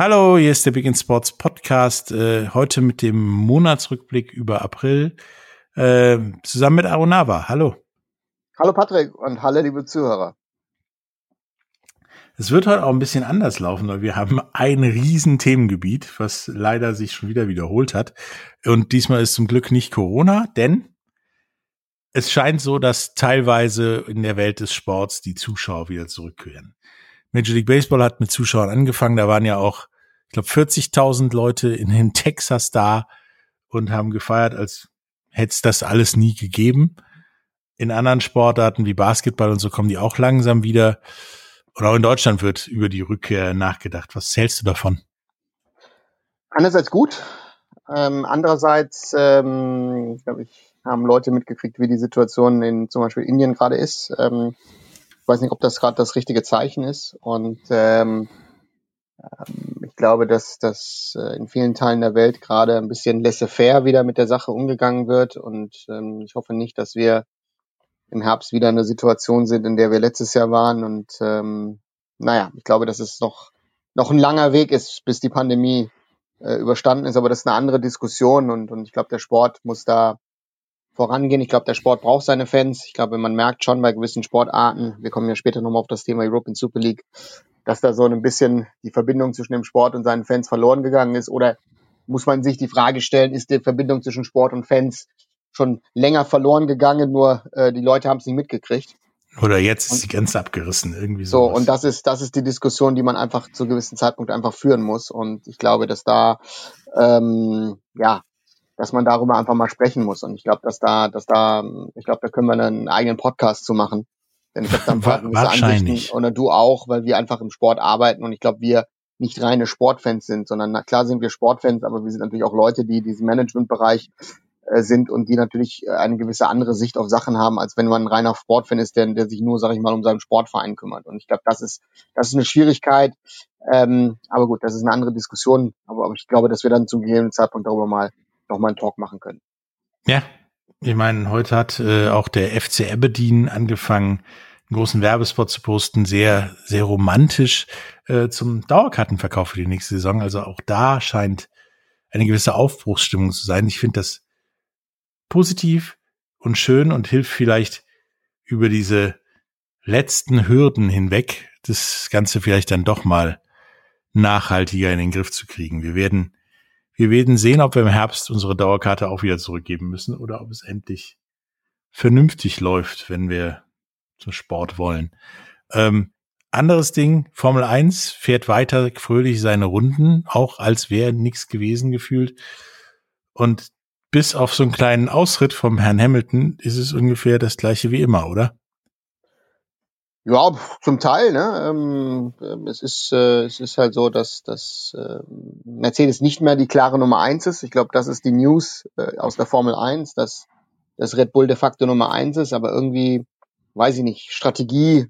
Hallo, hier ist der Big in Sports Podcast. Äh, heute mit dem Monatsrückblick über April. Äh, zusammen mit Arunava. Hallo. Hallo Patrick und hallo liebe Zuhörer. Es wird heute auch ein bisschen anders laufen, weil wir haben ein riesen Themengebiet, was leider sich schon wieder wiederholt hat. Und diesmal ist zum Glück nicht Corona, denn es scheint so, dass teilweise in der Welt des Sports die Zuschauer wieder zurückkehren. Major League Baseball hat mit Zuschauern angefangen. Da waren ja auch, ich glaube, 40.000 Leute in, in Texas da und haben gefeiert, als hätte es das alles nie gegeben. In anderen Sportarten wie Basketball und so kommen die auch langsam wieder. Und auch in Deutschland wird über die Rückkehr nachgedacht. Was zählst du davon? Einerseits gut, ähm, andererseits, ähm, glaube ich, haben Leute mitgekriegt, wie die Situation in zum Beispiel Indien gerade ist. Ähm, weiß nicht, ob das gerade das richtige Zeichen ist. Und ähm, ähm, ich glaube, dass das äh, in vielen Teilen der Welt gerade ein bisschen laissez-faire wieder mit der Sache umgegangen wird. Und ähm, ich hoffe nicht, dass wir im Herbst wieder in einer Situation sind, in der wir letztes Jahr waren. Und ähm, naja, ich glaube, dass es noch, noch ein langer Weg ist, bis die Pandemie äh, überstanden ist. Aber das ist eine andere Diskussion und, und ich glaube, der Sport muss da vorangehen. Ich glaube, der Sport braucht seine Fans. Ich glaube, man merkt schon bei gewissen Sportarten, wir kommen ja später nochmal auf das Thema European Super League, dass da so ein bisschen die Verbindung zwischen dem Sport und seinen Fans verloren gegangen ist. Oder muss man sich die Frage stellen, ist die Verbindung zwischen Sport und Fans schon länger verloren gegangen, nur äh, die Leute haben es nicht mitgekriegt. Oder jetzt ist die Grenze abgerissen, irgendwie so. So, und das ist, das ist die Diskussion, die man einfach zu gewissen Zeitpunkt einfach führen muss. Und ich glaube, dass da, ähm, ja, dass man darüber einfach mal sprechen muss. Und ich glaube, dass da, dass da, ich glaube, da können wir einen eigenen Podcast zu machen. Denn ich habe dann Wahrscheinlich. Oder du auch, weil wir einfach im Sport arbeiten und ich glaube, wir nicht reine Sportfans sind, sondern na klar sind wir Sportfans, aber wir sind natürlich auch Leute, die diesen Managementbereich äh, sind und die natürlich äh, eine gewisse andere Sicht auf Sachen haben, als wenn man ein reiner Sportfan ist, der, der sich nur, sag ich mal, um seinen Sportverein kümmert. Und ich glaube, das ist, das ist eine Schwierigkeit. Ähm, aber gut, das ist eine andere Diskussion. Aber, aber ich glaube, dass wir dann zum gegebenen Zeitpunkt darüber mal nochmal einen Talk machen können. Ja, ich meine, heute hat äh, auch der FC Aberdeen angefangen, einen großen Werbespot zu posten, sehr, sehr romantisch äh, zum Dauerkartenverkauf für die nächste Saison. Also auch da scheint eine gewisse Aufbruchsstimmung zu sein. Ich finde das positiv und schön und hilft vielleicht über diese letzten Hürden hinweg, das Ganze vielleicht dann doch mal nachhaltiger in den Griff zu kriegen. Wir werden wir werden sehen, ob wir im Herbst unsere Dauerkarte auch wieder zurückgeben müssen oder ob es endlich vernünftig läuft, wenn wir zum Sport wollen. Ähm, anderes Ding, Formel 1 fährt weiter fröhlich seine Runden, auch als wäre nichts gewesen gefühlt. Und bis auf so einen kleinen Ausritt vom Herrn Hamilton ist es ungefähr das gleiche wie immer, oder? Ja, zum Teil. Ne? Ähm, ähm, es, ist, äh, es ist halt so, dass, dass äh, Mercedes nicht mehr die klare Nummer eins ist. Ich glaube, das ist die News äh, aus der Formel 1, dass, dass Red Bull de facto Nummer eins ist, aber irgendwie, weiß ich nicht, Strategie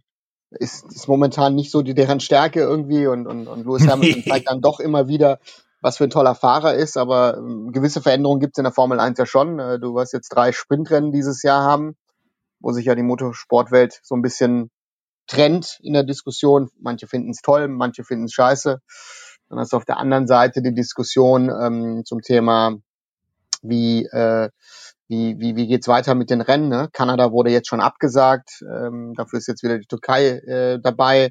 ist, ist momentan nicht so die, deren Stärke irgendwie und, und, und Lewis Hamilton zeigt dann doch immer wieder, was für ein toller Fahrer ist, aber ähm, gewisse Veränderungen gibt es in der Formel 1 ja schon. Äh, du wirst jetzt drei Sprintrennen dieses Jahr haben, wo sich ja die Motorsportwelt so ein bisschen Trend in der Diskussion. Manche finden es toll, manche finden es scheiße. Dann hast du auf der anderen Seite die Diskussion ähm, zum Thema, wie, äh, wie, wie, wie geht's weiter mit den Rennen. Ne? Kanada wurde jetzt schon abgesagt, ähm, dafür ist jetzt wieder die Türkei äh, dabei.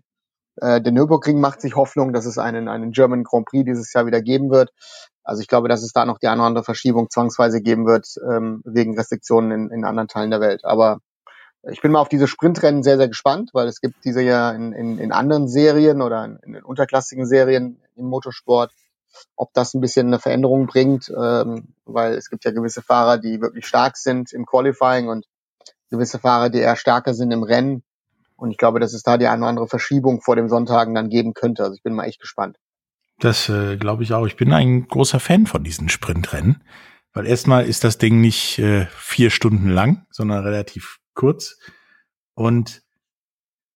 Äh, der Nürburgring macht sich Hoffnung, dass es einen, einen German Grand Prix dieses Jahr wieder geben wird. Also ich glaube, dass es da noch die eine oder andere Verschiebung zwangsweise geben wird, ähm, wegen Restriktionen in, in anderen Teilen der Welt. Aber ich bin mal auf diese Sprintrennen sehr, sehr gespannt, weil es gibt diese ja in, in, in anderen Serien oder in, in unterklassigen Serien im Motorsport, ob das ein bisschen eine Veränderung bringt, ähm, weil es gibt ja gewisse Fahrer, die wirklich stark sind im Qualifying und gewisse Fahrer, die eher stärker sind im Rennen. Und ich glaube, dass es da die eine oder andere Verschiebung vor dem Sonntagen dann geben könnte. Also ich bin mal echt gespannt. Das äh, glaube ich auch. Ich bin ein großer Fan von diesen Sprintrennen, weil erstmal ist das Ding nicht äh, vier Stunden lang, sondern relativ kurz. Und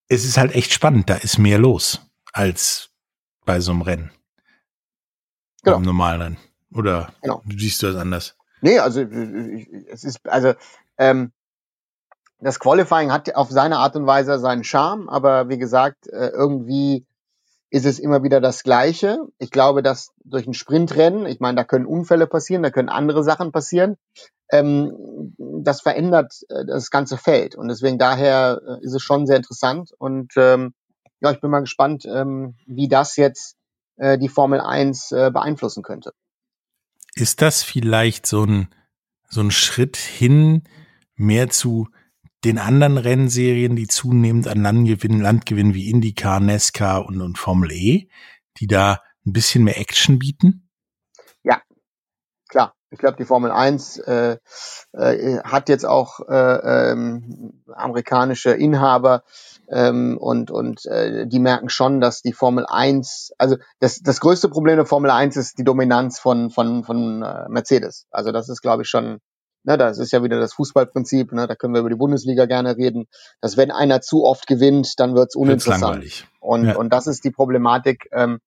es ist halt echt spannend. Da ist mehr los als bei so einem Rennen. Genau. Beim normalen Rennen. Oder genau. siehst du das anders? Nee, also es ist, also ähm, das Qualifying hat auf seine Art und Weise seinen Charme, aber wie gesagt, äh, irgendwie ist es immer wieder das Gleiche. Ich glaube, dass durch ein Sprintrennen, ich meine, da können Unfälle passieren, da können andere Sachen passieren, ähm, das verändert äh, das ganze Feld. Und deswegen daher äh, ist es schon sehr interessant. Und ähm, ja, ich bin mal gespannt, ähm, wie das jetzt äh, die Formel 1 äh, beeinflussen könnte. Ist das vielleicht so ein, so ein Schritt hin mehr zu den anderen Rennserien, die zunehmend an Land gewinnen, Land gewinnen wie IndyCar, NASCAR und, und Formel E, die da ein bisschen mehr Action bieten? Ich glaube, die Formel 1 äh, äh, hat jetzt auch äh, ähm, amerikanische Inhaber ähm, und, und äh, die merken schon, dass die Formel 1, also das, das größte Problem der Formel 1 ist die Dominanz von, von, von äh, Mercedes. Also das ist, glaube ich, schon Ne, das ist ja wieder das Fußballprinzip, ne, da können wir über die Bundesliga gerne reden, dass wenn einer zu oft gewinnt, dann wird's uninteressant. Wird's und, ja. und das ist die Problematik. Ähm,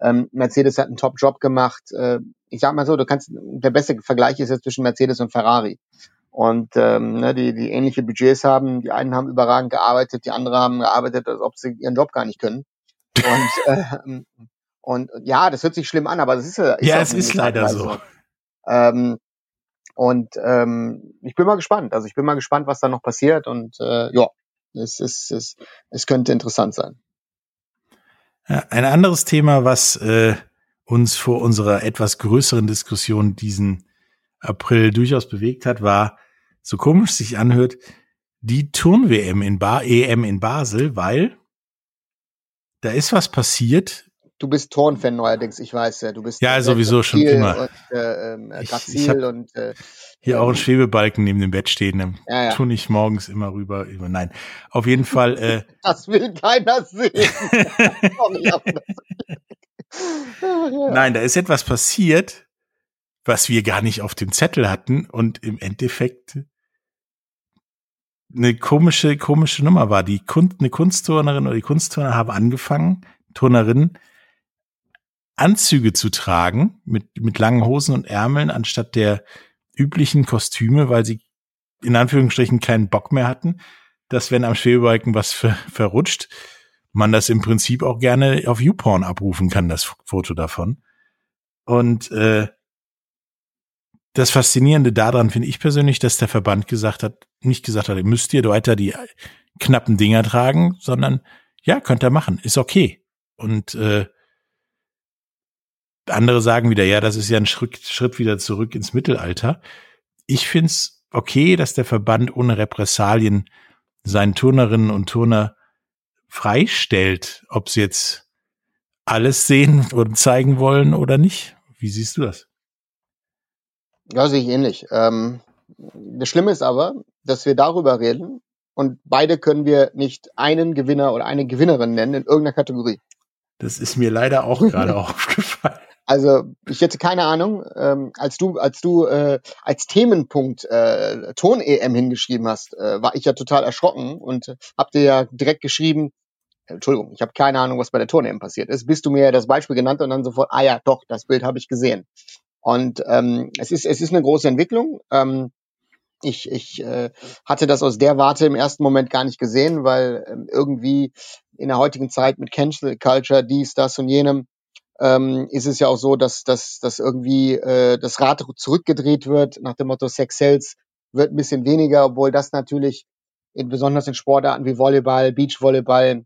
ähm, Mercedes hat einen Top-Job gemacht. Äh, ich sag mal so, du kannst, der beste Vergleich ist jetzt zwischen Mercedes und Ferrari. Und ähm, ne, die, die ähnliche Budgets haben. Die einen haben überragend gearbeitet, die anderen haben gearbeitet, als ob sie ihren Job gar nicht können. Und, äh, und ja, das hört sich schlimm an, aber das ist, ist ja, es ist leider so. so. Ähm, und ähm, ich bin mal gespannt. Also ich bin mal gespannt, was da noch passiert. Und äh, ja, es, es, es, es könnte interessant sein. Ja, ein anderes Thema, was äh, uns vor unserer etwas größeren Diskussion diesen April durchaus bewegt hat, war, so komisch sich anhört, die Turn-WM in ba EM in Basel, weil da ist was passiert, du bist Turnfan neuerdings, ich weiß ja. Du bist ja sowieso schon immer. Und, äh, ähm, ich, ich und äh, hier auch ein ähm, Schwebebalken neben dem Bett stehen. Dann ja, ja. tue ich morgens immer rüber. Nein, auf jeden Fall. Äh, das will keiner sehen. Nein, da ist etwas passiert, was wir gar nicht auf dem Zettel hatten und im Endeffekt eine komische, komische Nummer war. Die Kunst, eine Kunstturnerin oder die Kunstturner haben angefangen, Turnerinnen, Anzüge zu tragen mit, mit langen Hosen und Ärmeln anstatt der üblichen Kostüme, weil sie in Anführungsstrichen keinen Bock mehr hatten, dass wenn am Schwebebalken was ver verrutscht, man das im Prinzip auch gerne auf YouPorn abrufen kann, das Foto davon. Und äh, das Faszinierende daran finde ich persönlich, dass der Verband gesagt hat, nicht gesagt hat, ihr müsst ihr weiter die knappen Dinger tragen, sondern ja, könnt ihr machen, ist okay. Und äh, andere sagen wieder, ja, das ist ja ein Schritt, Schritt wieder zurück ins Mittelalter. Ich find's okay, dass der Verband ohne Repressalien seinen Turnerinnen und Turner freistellt, ob sie jetzt alles sehen und zeigen wollen oder nicht. Wie siehst du das? Ja, sehe ich ähnlich. Ähm, das Schlimme ist aber, dass wir darüber reden und beide können wir nicht einen Gewinner oder eine Gewinnerin nennen in irgendeiner Kategorie. Das ist mir leider auch gerade aufgefallen. Also ich hätte keine Ahnung, ähm, als du als du äh, als Themenpunkt äh, Ton EM hingeschrieben hast, äh, war ich ja total erschrocken und hab dir ja direkt geschrieben, Entschuldigung, ich habe keine Ahnung, was bei der Ton EM passiert ist. Bist du mir das Beispiel genannt und dann sofort, ah ja, doch, das Bild habe ich gesehen. Und ähm, es ist es ist eine große Entwicklung. Ähm, ich, ich äh, hatte das aus der Warte im ersten Moment gar nicht gesehen, weil ähm, irgendwie in der heutigen Zeit mit Cancel Culture, dies, das und jenem, ähm, ist es ja auch so, dass, dass, dass irgendwie äh, das Rad zurückgedreht wird, nach dem Motto Sex Sales wird ein bisschen weniger, obwohl das natürlich in, besonders in Sportarten wie Volleyball, Beachvolleyball,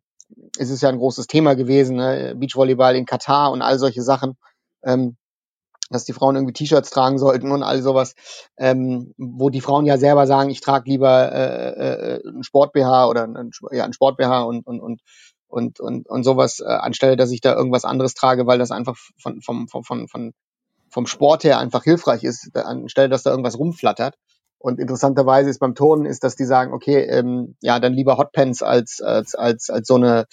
ist es ja ein großes Thema gewesen, ne? Beachvolleyball in Katar und all solche Sachen. Ähm, dass die Frauen irgendwie T-Shirts tragen sollten und all sowas, ähm, wo die Frauen ja selber sagen, ich trage lieber äh, äh, ein Sport-BH oder ein, ja, ein Sport-BH und, und, und, und, und, und sowas, äh, anstelle, dass ich da irgendwas anderes trage, weil das einfach von, vom, vom, von, von, vom Sport her einfach hilfreich ist, anstelle, dass da irgendwas rumflattert. Und interessanterweise ist beim Turnen ist, dass die sagen, okay, ähm, ja, dann lieber Hotpants als als als als so eine,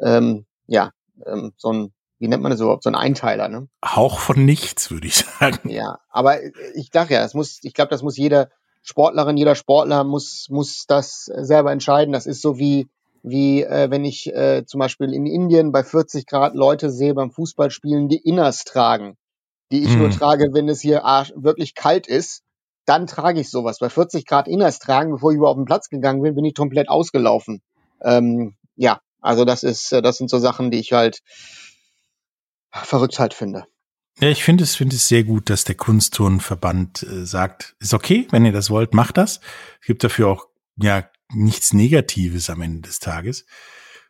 ähm, ja, ähm, so ein, wie nennt man das überhaupt, so ein Einteiler, ne? Hauch von nichts, würde ich sagen. Ja, aber ich dachte ja, das muss, ich glaube, das muss jeder Sportlerin, jeder Sportler muss muss das selber entscheiden. Das ist so wie wie äh, wenn ich äh, zum Beispiel in Indien bei 40 Grad Leute sehe beim Fußballspielen, die Inners tragen, die ich hm. nur trage, wenn es hier wirklich kalt ist dann trage ich sowas. Bei 40 Grad Inners tragen, bevor ich überhaupt auf den Platz gegangen bin, bin ich komplett ausgelaufen. Ähm, ja, also das ist, äh, das sind so Sachen, die ich halt verrückt halt finde. Ja, ich finde es, finde es sehr gut, dass der Kunstturnverband äh, sagt, ist okay, wenn ihr das wollt, macht das. Es gibt dafür auch, ja, nichts Negatives am Ende des Tages.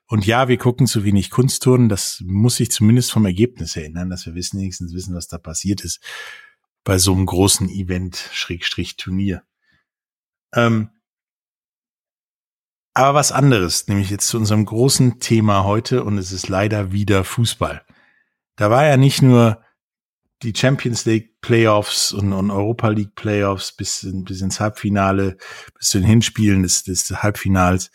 Und ja, wir gucken zu wenig Kunstturnen. Das muss sich zumindest vom Ergebnis erinnern, dass wir wissen, wenigstens wissen, was da passiert ist bei so einem großen Event, Schrägstrich Turnier. Ähm, aber was anderes, nämlich jetzt zu unserem großen Thema heute und es ist leider wieder Fußball. Da war ja nicht nur die Champions League Playoffs und, und Europa League Playoffs bis, in, bis ins Halbfinale, bis zu den Hinspielen des, des Halbfinals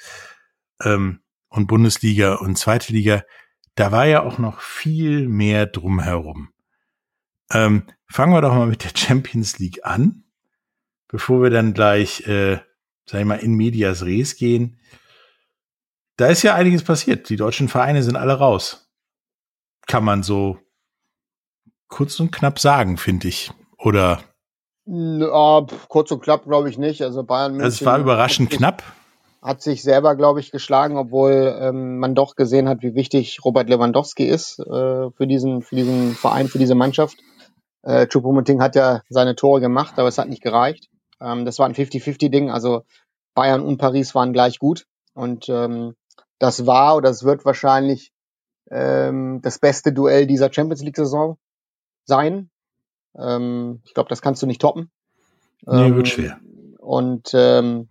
ähm, und Bundesliga und Zweite Liga. Da war ja auch noch viel mehr drumherum. Ähm, fangen wir doch mal mit der Champions League an, bevor wir dann gleich, äh, sag ich mal, in Medias Res gehen. Da ist ja einiges passiert. Die deutschen Vereine sind alle raus. Kann man so kurz und knapp sagen, finde ich. Oder? Ja, kurz und knapp glaube ich nicht. Also Bayern München. Also es war überraschend sich, knapp. Hat sich selber, glaube ich, geschlagen, obwohl ähm, man doch gesehen hat, wie wichtig Robert Lewandowski ist äh, für diesen, für diesen Verein, für diese Mannschaft. Äh, Choupo-Moting hat ja seine Tore gemacht, aber es hat nicht gereicht. Ähm, das war ein 50-50-Ding, also Bayern und Paris waren gleich gut. Und ähm, das war oder es wird wahrscheinlich ähm, das beste Duell dieser Champions League-Saison sein. Ähm, ich glaube, das kannst du nicht toppen. Nee, ähm, wird schwer. Und ähm,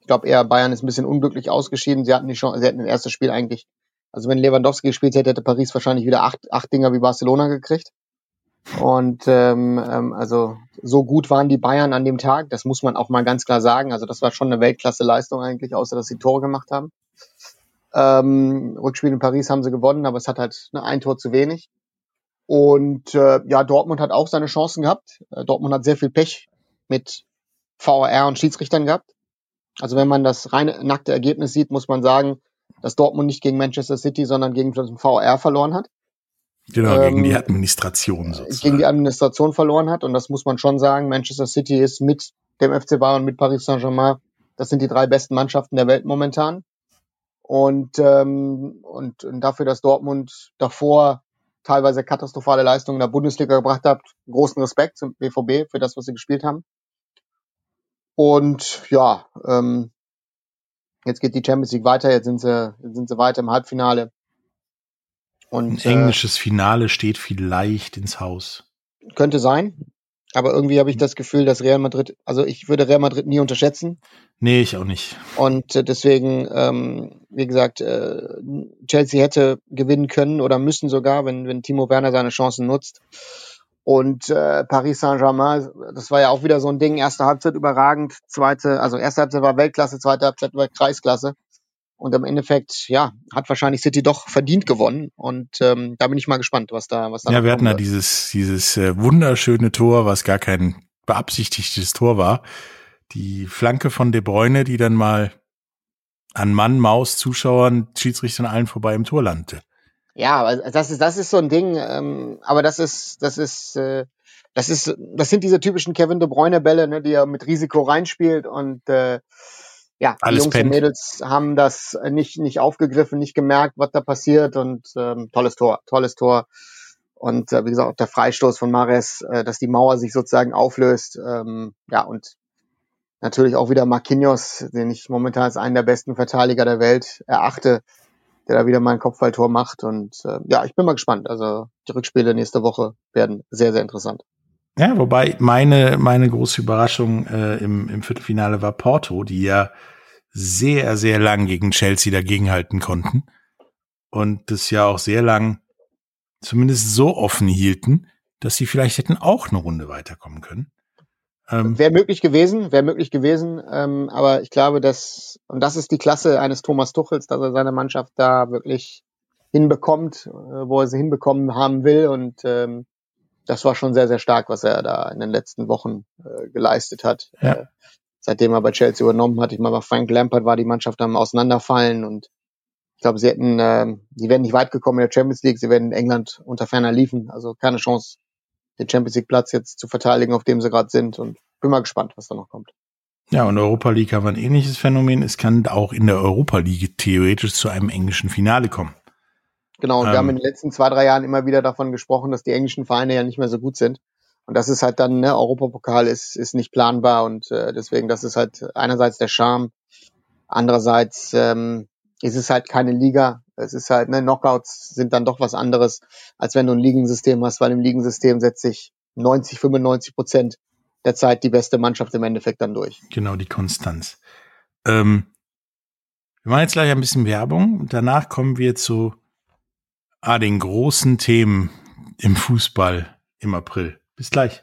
ich glaube eher, Bayern ist ein bisschen unglücklich ausgeschieden. Sie hatten die Chance, sie hätten das erste Spiel eigentlich, also wenn Lewandowski gespielt hätte, hätte Paris wahrscheinlich wieder acht, acht Dinger wie Barcelona gekriegt. Und ähm, ähm, also so gut waren die Bayern an dem Tag, das muss man auch mal ganz klar sagen. Also das war schon eine Weltklasse-Leistung eigentlich, außer dass sie Tore gemacht haben. Ähm, Rückspiel in Paris haben sie gewonnen, aber es hat halt ne, ein Tor zu wenig. Und äh, ja, Dortmund hat auch seine Chancen gehabt. Äh, Dortmund hat sehr viel Pech mit VAR und Schiedsrichtern gehabt. Also wenn man das reine nackte Ergebnis sieht, muss man sagen, dass Dortmund nicht gegen Manchester City, sondern gegen den VR verloren hat. Genau, ähm, gegen die Administration sozusagen. Gegen die Administration verloren hat. Und das muss man schon sagen. Manchester City ist mit dem FC Bayern und mit Paris Saint-Germain, das sind die drei besten Mannschaften der Welt momentan. Und, ähm, und, und dafür, dass Dortmund davor teilweise katastrophale Leistungen in der Bundesliga gebracht hat, großen Respekt zum BVB für das, was sie gespielt haben. Und ja, ähm, jetzt geht die Champions League weiter, jetzt sind sie, jetzt sind sie weiter im Halbfinale. Und, Ein englisches äh, Finale steht vielleicht ins Haus. Könnte sein. Aber irgendwie habe ich das Gefühl, dass Real Madrid, also ich würde Real Madrid nie unterschätzen. Nee, ich auch nicht. Und äh, deswegen, ähm, wie gesagt, äh, Chelsea hätte gewinnen können oder müssen sogar, wenn, wenn Timo Werner seine Chancen nutzt. Und äh, Paris Saint-Germain, das war ja auch wieder so ein Ding, erste Halbzeit überragend, zweite, also erste Halbzeit war Weltklasse, zweite Halbzeit war Kreisklasse. Und im Endeffekt, ja, hat wahrscheinlich City doch verdient gewonnen. Und ähm, da bin ich mal gespannt, was da, was da. Ja, wir hatten da dieses, dieses äh, wunderschöne Tor, was gar kein beabsichtigtes Tor war. Die Flanke von De Bruyne, die dann mal an Mann, Maus, Zuschauern, Schiedsrichtern allen vorbei im Tor landete. Ja, aber das ist, das ist so ein Ding, ähm, aber das ist, das ist, äh, das ist, das sind diese typischen Kevin De Bruyne Bälle, ne, die er mit Risiko reinspielt und äh, ja, Alles die Jungs pennt. und Mädels haben das nicht, nicht aufgegriffen, nicht gemerkt, was da passiert und ähm, tolles Tor, tolles Tor. Und äh, wie gesagt, auch der Freistoß von Mares, äh, dass die Mauer sich sozusagen auflöst. Ähm, ja, und natürlich auch wieder Marquinhos, den ich momentan als einen der besten Verteidiger der Welt erachte. der da wieder mal ein Kopfballtor macht. Und äh, ja, ich bin mal gespannt. Also die Rückspiele nächste Woche werden sehr, sehr interessant. Ja, wobei meine, meine große Überraschung äh, im, im Viertelfinale war Porto, die ja sehr, sehr lang gegen Chelsea dagegenhalten konnten und das ja auch sehr lang zumindest so offen hielten, dass sie vielleicht hätten auch eine Runde weiterkommen können. Ähm, wäre möglich gewesen, wäre möglich gewesen, ähm, aber ich glaube, dass, und das ist die Klasse eines Thomas Tuchels, dass er seine Mannschaft da wirklich hinbekommt, äh, wo er sie hinbekommen haben will und ähm, das war schon sehr, sehr stark, was er da in den letzten Wochen äh, geleistet hat. Ja. Äh, seitdem er bei Chelsea übernommen hat. Ich meine, bei Frank Lampard war die Mannschaft am Auseinanderfallen und ich glaube, sie hätten, äh, sie wären nicht weit gekommen in der Champions League, sie werden in England unter ferner liefen. Also keine Chance, den Champions League Platz jetzt zu verteidigen, auf dem sie gerade sind. Und bin mal gespannt, was da noch kommt. Ja, und Europa League haben wir ein ähnliches Phänomen. Es kann auch in der Europa League theoretisch zu einem englischen Finale kommen. Genau, und ähm, wir haben in den letzten zwei, drei Jahren immer wieder davon gesprochen, dass die englischen Vereine ja nicht mehr so gut sind. Und das ist halt dann, ne, Europapokal ist, ist nicht planbar und äh, deswegen, das ist halt einerseits der Charme, andererseits ähm, ist es halt keine Liga. Es ist halt, ne, Knockouts sind dann doch was anderes, als wenn du ein Ligensystem hast, weil im Ligensystem setzt sich 90, 95 Prozent der Zeit die beste Mannschaft im Endeffekt dann durch. Genau, die Konstanz. Ähm, wir machen jetzt gleich ein bisschen Werbung und danach kommen wir zu Ah, den großen Themen im Fußball im April. Bis gleich.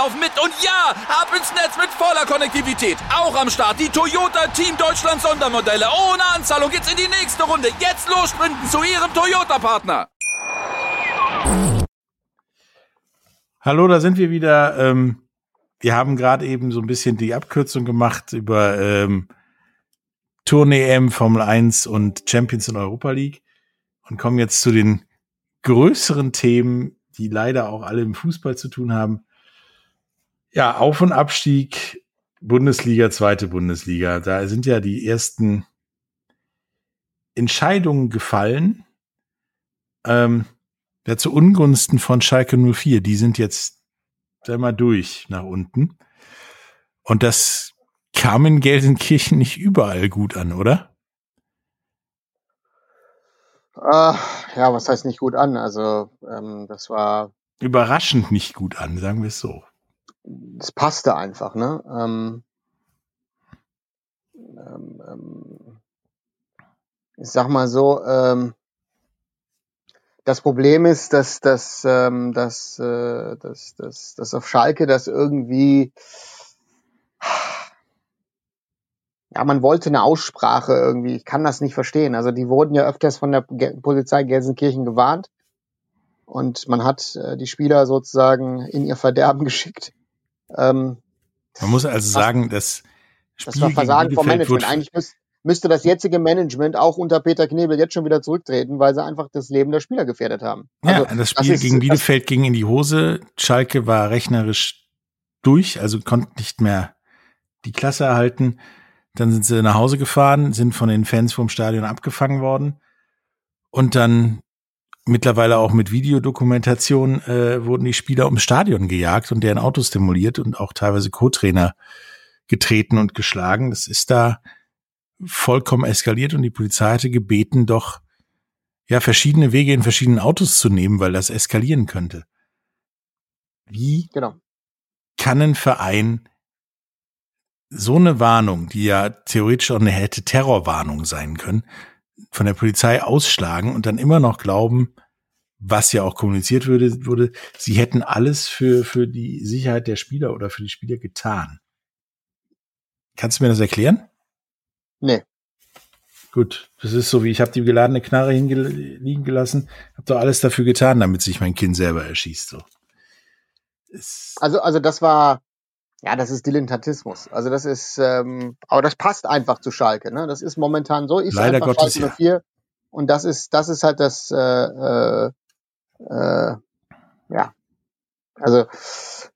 laufen mit und ja, ab ins Netz mit voller Konnektivität. Auch am Start die Toyota Team Deutschland Sondermodelle. Ohne Anzahlung geht's in die nächste Runde. Jetzt los sprinten zu Ihrem Toyota-Partner. Hallo, da sind wir wieder. Ähm, wir haben gerade eben so ein bisschen die Abkürzung gemacht über ähm, Tournee M, Formel 1 und Champions in Europa League und kommen jetzt zu den größeren Themen, die leider auch alle im Fußball zu tun haben. Ja, Auf- und Abstieg, Bundesliga, zweite Bundesliga. Da sind ja die ersten Entscheidungen gefallen. Ähm, ja, zu Ungunsten von Schalke 04. Die sind jetzt, sag mal, durch nach unten. Und das kam in Gelsenkirchen nicht überall gut an, oder? Uh, ja, was heißt nicht gut an? Also, ähm, das war. Überraschend nicht gut an, sagen wir es so es passte einfach, ne? Ähm, ähm, ähm, ich sag mal so, ähm, das Problem ist, dass, dass, ähm, dass, äh, dass, dass, dass auf Schalke das irgendwie ja, man wollte eine Aussprache irgendwie. Ich kann das nicht verstehen. Also die wurden ja öfters von der Polizei Gelsenkirchen gewarnt und man hat äh, die Spieler sozusagen in ihr Verderben geschickt. Ähm, Man muss also sagen, dass das war Versagen vom Management. Eigentlich müß, müsste das jetzige Management auch unter Peter Knebel jetzt schon wieder zurücktreten, weil sie einfach das Leben der Spieler gefährdet haben. Also, ja, das Spiel das ist, gegen Bielefeld ging in die Hose. Schalke war rechnerisch durch, also konnte nicht mehr die Klasse erhalten. Dann sind sie nach Hause gefahren, sind von den Fans vom Stadion abgefangen worden. Und dann mittlerweile auch mit Videodokumentation äh, wurden die Spieler ums Stadion gejagt und deren Autos demoliert und auch teilweise Co-Trainer getreten und geschlagen. Das ist da vollkommen eskaliert und die Polizei hatte gebeten, doch ja verschiedene Wege in verschiedenen Autos zu nehmen, weil das eskalieren könnte. Wie genau. kann ein Verein so eine Warnung, die ja theoretisch auch eine hätte Terrorwarnung sein können, von der Polizei ausschlagen und dann immer noch glauben, was ja auch kommuniziert würde, wurde, sie hätten alles für, für die Sicherheit der Spieler oder für die Spieler getan. Kannst du mir das erklären? Nee. Gut, das ist so wie ich habe die geladene Knarre hinliegen gelassen, habe doch alles dafür getan, damit sich mein Kind selber erschießt. So. also also das war ja, das ist Dilettantismus. Also das ist, ähm, aber das passt einfach zu Schalke. Ne? Das ist momentan so. Ist Leider einfach Gottes, Schalke 04. Und das ist, das ist halt das, äh, äh, äh, ja. Also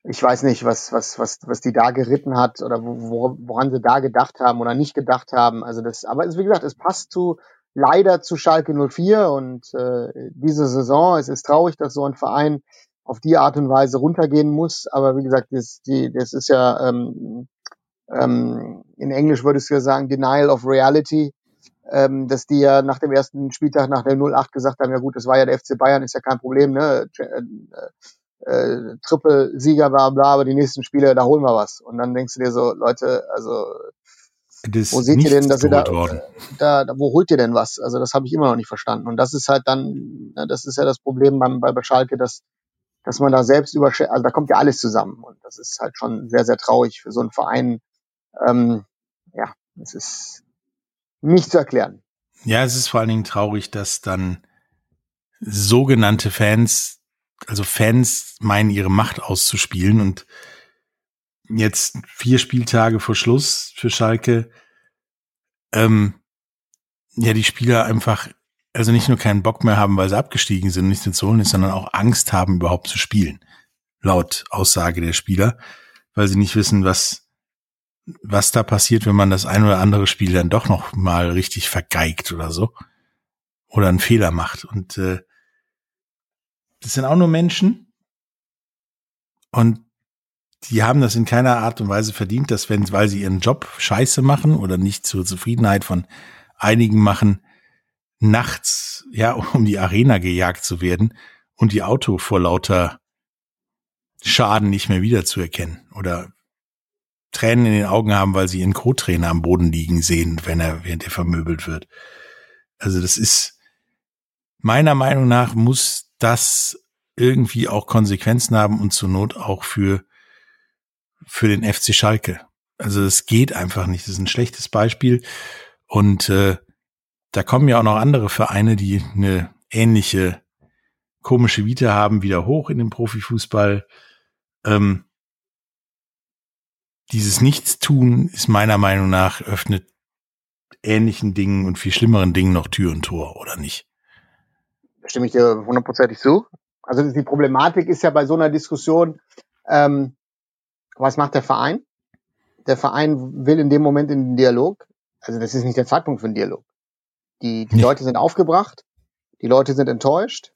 ich weiß nicht, was, was, was, was die da geritten hat oder wo, woran sie da gedacht haben oder nicht gedacht haben. Also das, aber es, wie gesagt, es passt zu leider zu Schalke 04 und äh, diese Saison. Es ist traurig, dass so ein Verein auf die Art und Weise runtergehen muss. Aber wie gesagt, das, die, das ist ja ähm, ähm, in Englisch würdest du ja sagen Denial of Reality, ähm, dass die ja nach dem ersten Spieltag nach der 08 gesagt haben, ja gut, das war ja der FC Bayern, ist ja kein Problem, ne? Äh, äh, Triple-Sieger, bla bla, aber die nächsten Spiele, da holen wir was. Und dann denkst du dir so, Leute, also wo seht ihr denn, dass ihr da, da, da, wo holt ihr denn was? Also das habe ich immer noch nicht verstanden. Und das ist halt dann, das ist ja das Problem beim, bei Schalke, dass dass man da selbst überschätzt, also da kommt ja alles zusammen und das ist halt schon sehr, sehr traurig für so einen Verein. Ähm, ja, es ist nicht zu erklären. Ja, es ist vor allen Dingen traurig, dass dann sogenannte Fans, also Fans meinen, ihre Macht auszuspielen und jetzt vier Spieltage vor Schluss für Schalke, ähm, ja, die Spieler einfach also nicht nur keinen Bock mehr haben, weil sie abgestiegen sind und nichts mehr zu holen ist, sondern auch Angst haben, überhaupt zu spielen. Laut Aussage der Spieler, weil sie nicht wissen, was, was da passiert, wenn man das ein oder andere Spiel dann doch noch mal richtig vergeigt oder so. Oder einen Fehler macht. Und äh, das sind auch nur Menschen. Und die haben das in keiner Art und Weise verdient, dass wenn, weil sie ihren Job scheiße machen oder nicht zur Zufriedenheit von einigen machen, nachts, ja, um die Arena gejagt zu werden und die Auto vor lauter Schaden nicht mehr wiederzuerkennen oder Tränen in den Augen haben, weil sie ihren Co-Trainer am Boden liegen sehen, wenn er, während er vermöbelt wird. Also das ist, meiner Meinung nach muss das irgendwie auch Konsequenzen haben und zur Not auch für, für den FC Schalke. Also es geht einfach nicht. Das ist ein schlechtes Beispiel. Und äh, da kommen ja auch noch andere Vereine, die eine ähnliche komische Vita haben, wieder hoch in den Profifußball. Ähm, dieses Nichtstun ist meiner Meinung nach öffnet ähnlichen Dingen und viel schlimmeren Dingen noch Tür und Tor, oder nicht? Da stimme ich dir hundertprozentig zu. Also die Problematik ist ja bei so einer Diskussion, ähm, was macht der Verein? Der Verein will in dem Moment in den Dialog. Also das ist nicht der Zeitpunkt für einen Dialog. Die, die Leute sind aufgebracht, die Leute sind enttäuscht.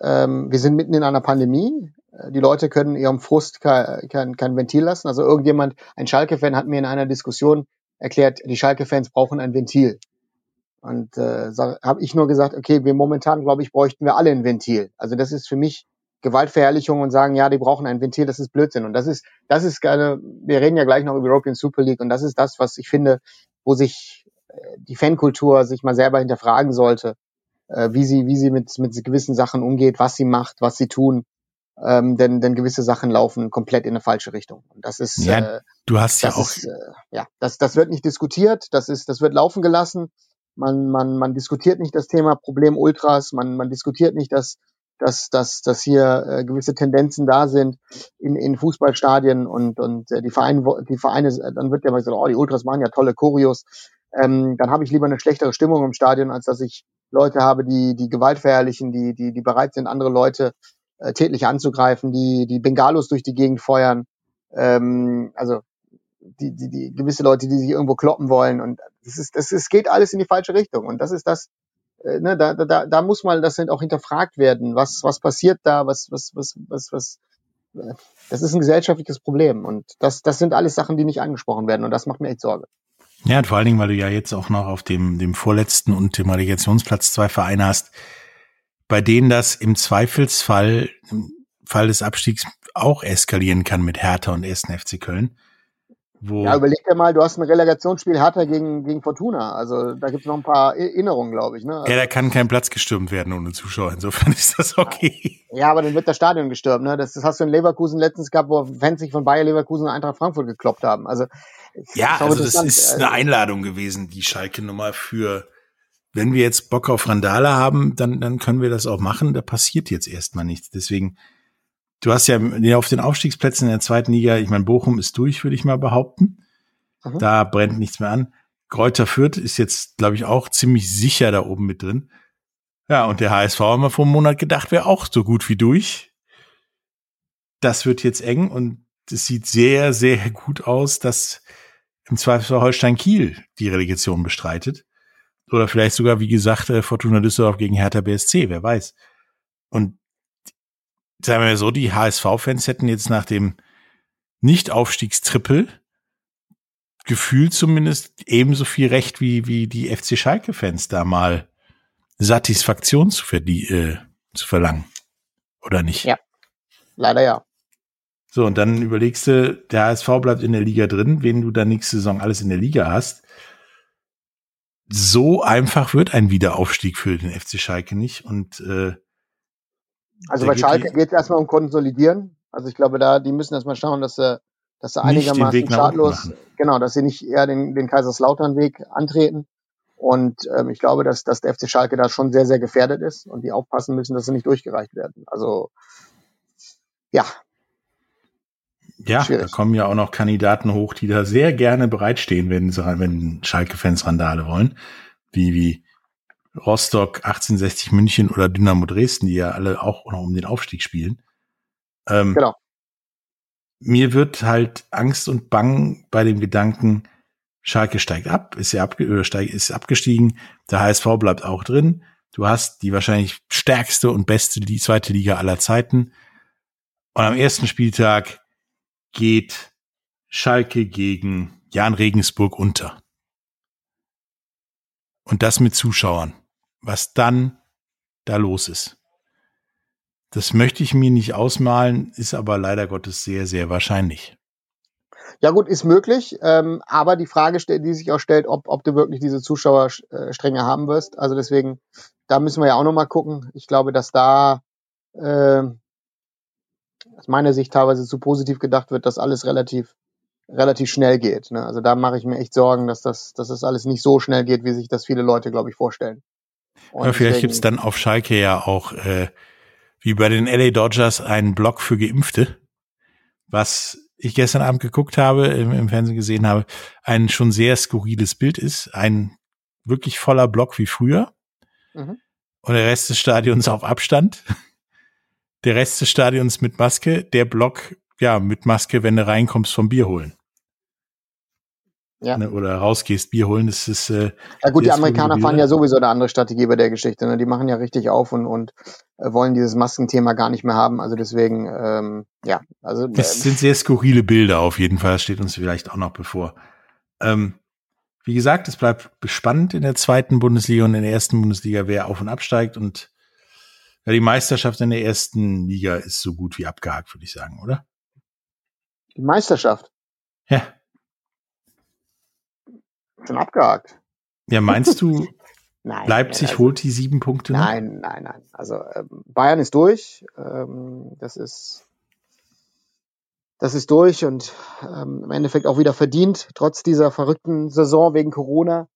Ähm, wir sind mitten in einer Pandemie. Die Leute können ihrem Frust kein, kein, kein Ventil lassen. Also irgendjemand, ein Schalke-Fan hat mir in einer Diskussion erklärt, die Schalke-Fans brauchen ein Ventil. Und äh, habe ich nur gesagt, okay, wir momentan, glaube ich, bräuchten wir alle ein Ventil. Also das ist für mich Gewaltverherrlichung und sagen, ja, die brauchen ein Ventil, das ist Blödsinn. Und das ist, das ist gerne, wir reden ja gleich noch über European Super League und das ist das, was ich finde, wo sich die Fankultur sich mal selber hinterfragen sollte, äh, wie sie, wie sie mit, mit gewissen Sachen umgeht, was sie macht, was sie tun. Ähm, denn, denn gewisse Sachen laufen komplett in eine falsche Richtung. Und das ist, ja, äh, du hast ja auch, ist, äh, ja, das, das wird nicht diskutiert, das ist, das wird laufen gelassen. Man, man, man diskutiert nicht das Thema Problem Ultras, man, man diskutiert nicht, dass, dass, dass, dass hier äh, gewisse Tendenzen da sind in, in Fußballstadien und, und äh, die Vereine, die Vereine, dann wird ja mal gesagt, oh, die Ultras machen ja tolle Choreos ähm, dann habe ich lieber eine schlechtere Stimmung im Stadion, als dass ich Leute habe, die, die Gewalt verherrlichen, die, die, die bereit sind, andere Leute äh, tätlich anzugreifen, die, die Bengalos durch die Gegend feuern. Ähm, also die, die, die gewisse Leute, die sich irgendwo kloppen wollen. Und das ist, das ist, geht alles in die falsche Richtung. Und das ist das, äh, ne, da, da, da muss mal das auch hinterfragt werden. Was, was passiert da? Was, was, was, was, was, äh, das ist ein gesellschaftliches Problem. Und das, das sind alles Sachen, die nicht angesprochen werden. Und das macht mir echt Sorge. Ja, und vor allen Dingen, weil du ja jetzt auch noch auf dem, dem vorletzten und dem Relegationsplatz zwei Vereine hast, bei denen das im Zweifelsfall, im Fall des Abstiegs auch eskalieren kann mit Hertha und 1. FC Köln. Ja, überleg dir mal, du hast ein Relegationsspiel Hertha gegen, gegen Fortuna. Also da gibt's noch ein paar Erinnerungen, glaube ich. Ne? Also, ja, da kann kein Platz gestürmt werden ohne Zuschauer. Insofern ist das okay. Ja, aber dann wird das Stadion gestürmt. Ne? Das, das hast du in Leverkusen letztens gehabt, wo Fans sich von Bayer Leverkusen und Eintracht Frankfurt gekloppt haben. Also ja, also das, das ist eine Einladung gewesen, die Schalke-Nummer für, wenn wir jetzt Bock auf Randale haben, dann, dann können wir das auch machen. Da passiert jetzt erstmal nichts. Deswegen du hast ja auf den Aufstiegsplätzen in der zweiten Liga, ich meine, Bochum ist durch, würde ich mal behaupten. Mhm. Da brennt nichts mehr an. Kräuter Fürth ist jetzt, glaube ich, auch ziemlich sicher da oben mit drin. Ja, und der HSV haben wir vor einem Monat gedacht, wäre auch so gut wie durch. Das wird jetzt eng und es sieht sehr, sehr gut aus, dass im Zweifelsfall Holstein Kiel die Relegation bestreitet. Oder vielleicht sogar, wie gesagt, äh, Fortuna Düsseldorf gegen Hertha BSC, wer weiß. Und sagen wir so, die HSV-Fans hätten jetzt nach dem Nicht-Aufstiegstrippel gefühlt zumindest ebenso viel Recht wie, wie die FC Schalke-Fans da mal Satisfaktion zu, äh, zu verlangen. Oder nicht? Ja. Leider ja. So, und dann überlegst du, der HSV bleibt in der Liga drin, wenn du dann nächste Saison alles in der Liga hast. So einfach wird ein Wiederaufstieg für den FC Schalke nicht. Und äh, also bei Schalke geht es erstmal um Konsolidieren. Also ich glaube, da, die müssen erstmal schauen, dass sie, dass sie einigermaßen schadlos, genau, dass sie nicht eher den, den Kaiserslautern-Weg antreten. Und ähm, ich glaube, dass, dass der FC Schalke da schon sehr, sehr gefährdet ist und die aufpassen müssen, dass sie nicht durchgereicht werden. Also ja. Ja, Schwierig. da kommen ja auch noch Kandidaten hoch, die da sehr gerne bereitstehen, wenn, wenn Schalke-Fans Randale wollen. Wie, wie Rostock, 1860 München oder Dynamo Dresden, die ja alle auch noch um den Aufstieg spielen. Ähm, genau. Mir wird halt Angst und Bang bei dem Gedanken, Schalke steigt ab, ist ja ab, oder steig, ist abgestiegen, der HSV bleibt auch drin. Du hast die wahrscheinlich stärkste und beste die zweite Liga aller Zeiten. Und am ersten Spieltag geht Schalke gegen Jan Regensburg unter. Und das mit Zuschauern was dann da los ist. Das möchte ich mir nicht ausmalen, ist aber leider Gottes sehr, sehr wahrscheinlich. Ja gut, ist möglich, ähm, aber die Frage, die sich auch stellt, ob, ob du wirklich diese Zuschauerstränge haben wirst. Also deswegen, da müssen wir ja auch nochmal gucken. Ich glaube, dass da äh, aus meiner Sicht teilweise zu positiv gedacht wird, dass alles relativ relativ schnell geht. Ne? Also da mache ich mir echt Sorgen, dass das, dass das alles nicht so schnell geht, wie sich das viele Leute, glaube ich, vorstellen. Und vielleicht gibt's dann auf Schalke ja auch, äh, wie bei den LA Dodgers, einen Block für Geimpfte, was ich gestern Abend geguckt habe, im, im Fernsehen gesehen habe, ein schon sehr skurriles Bild ist. Ein wirklich voller Block wie früher. Mhm. Und der Rest des Stadions auf Abstand. Der Rest des Stadions mit Maske. Der Block, ja, mit Maske, wenn du reinkommst, vom Bier holen ja. ne, oder rausgehst, Bier holen, das ist. Äh, ja gut, die Amerikaner fahren ja sowieso eine andere Strategie bei der Geschichte. Ne? Die machen ja richtig auf und, und äh, wollen dieses Maskenthema gar nicht mehr haben. Also deswegen, ähm, ja, also. Das äh, sind sehr skurrile Bilder auf jeden Fall, das steht uns vielleicht auch noch bevor. Ähm, wie gesagt, es bleibt spannend in der zweiten Bundesliga und in der ersten Bundesliga, wer auf und absteigt und ja, die Meisterschaft in der ersten Liga ist so gut wie abgehakt, würde ich sagen, oder? Die Meisterschaft? Ja schon abgehakt. Ja, meinst du, nein, Leipzig also, holt die sieben Punkte? Nein, nein, nein. Also ähm, Bayern ist durch. Ähm, das ist das ist durch und ähm, im Endeffekt auch wieder verdient. Trotz dieser verrückten Saison wegen Corona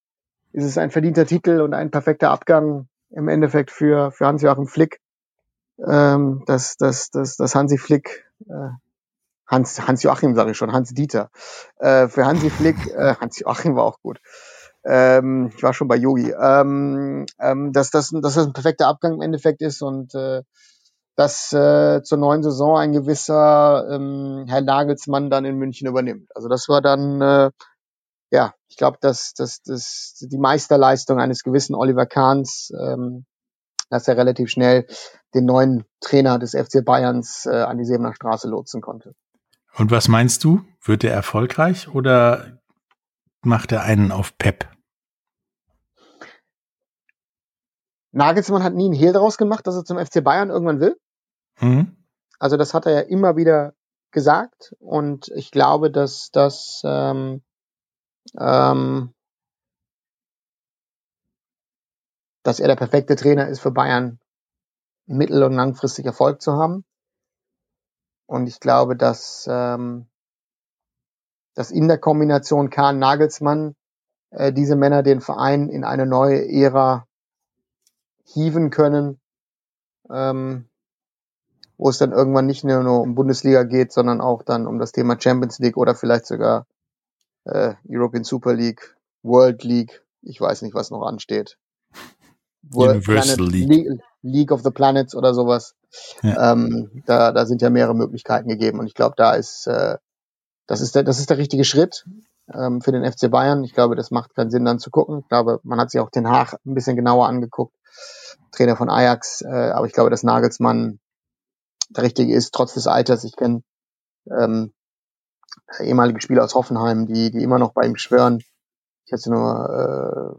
ist es ein verdienter Titel und ein perfekter Abgang im Endeffekt für, für Hans-Joachim Flick. Ähm, dass, dass, dass, dass Hansi Flick äh, Hans, Hans Joachim sage ich schon, Hans Dieter. Äh, für Hansi Flick, äh, Hans Joachim war auch gut. Ähm, ich war schon bei Yogi. Ähm, ähm, dass, das, dass das ein perfekter Abgang im Endeffekt ist und äh, dass äh, zur neuen Saison ein gewisser ähm, Herr Nagelsmann dann in München übernimmt. Also das war dann, äh, ja, ich glaube, dass, dass, dass die Meisterleistung eines gewissen Oliver Kahns, ähm, dass er relativ schnell den neuen Trainer des FC Bayerns äh, an die Sebener Straße lotsen konnte. Und was meinst du? Wird er erfolgreich oder macht er einen auf Pep? Nagelsmann hat nie einen Hehl daraus gemacht, dass er zum FC Bayern irgendwann will. Mhm. Also das hat er ja immer wieder gesagt und ich glaube, dass das ähm, ähm, dass er der perfekte Trainer ist für Bayern, mittel- und langfristig Erfolg zu haben. Und ich glaube, dass, ähm, dass in der Kombination Kahn Nagelsmann äh, diese Männer den Verein in eine neue Ära hieven können, ähm, wo es dann irgendwann nicht nur, nur um Bundesliga geht, sondern auch dann um das Thema Champions League oder vielleicht sogar äh, European Super League, World League, ich weiß nicht, was noch ansteht. World Universal Planet, League. League. League of the Planets oder sowas. Ja. Ähm, da, da sind ja mehrere Möglichkeiten gegeben und ich glaube, da ist äh, das ist der, das ist der richtige Schritt ähm, für den FC Bayern. Ich glaube, das macht keinen Sinn, dann zu gucken. Ich glaube, man hat sich auch den Haag ein bisschen genauer angeguckt, Trainer von Ajax, äh, aber ich glaube, dass Nagelsmann der richtige ist, trotz des Alters. Ich kenne ähm, ehemalige Spieler aus Hoffenheim, die, die immer noch bei ihm schwören. Ich hatte nur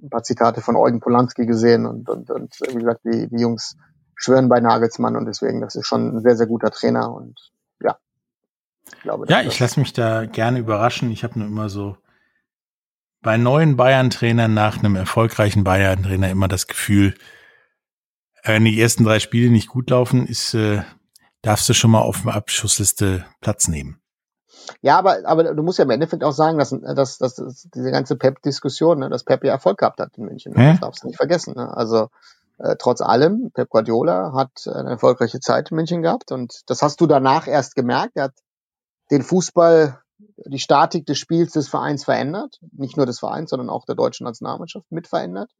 äh, ein paar Zitate von Eugen Polanski gesehen und, und, und wie gesagt, die, die Jungs schwören bei Nagelsmann und deswegen, das ist schon ein sehr, sehr guter Trainer und ja. Ich glaube, ja, ich lasse mich da gerne überraschen. Ich habe nur immer so bei neuen Bayern-Trainern nach einem erfolgreichen Bayern-Trainer immer das Gefühl, wenn die ersten drei Spiele nicht gut laufen, ist, äh, darfst du schon mal auf der Abschussliste Platz nehmen. Ja, aber, aber du musst ja im Endeffekt auch sagen, dass, dass, dass, dass diese ganze Pep-Diskussion, ne, dass Pep ja Erfolg gehabt hat in München. Ne? Das darfst du nicht vergessen. Ne? Also äh, trotz allem, Pep Guardiola hat eine erfolgreiche Zeit in München gehabt und das hast du danach erst gemerkt. Er hat den Fußball, die Statik des Spiels des Vereins verändert. Nicht nur des Vereins, sondern auch der deutschen Nationalmannschaft mit verändert.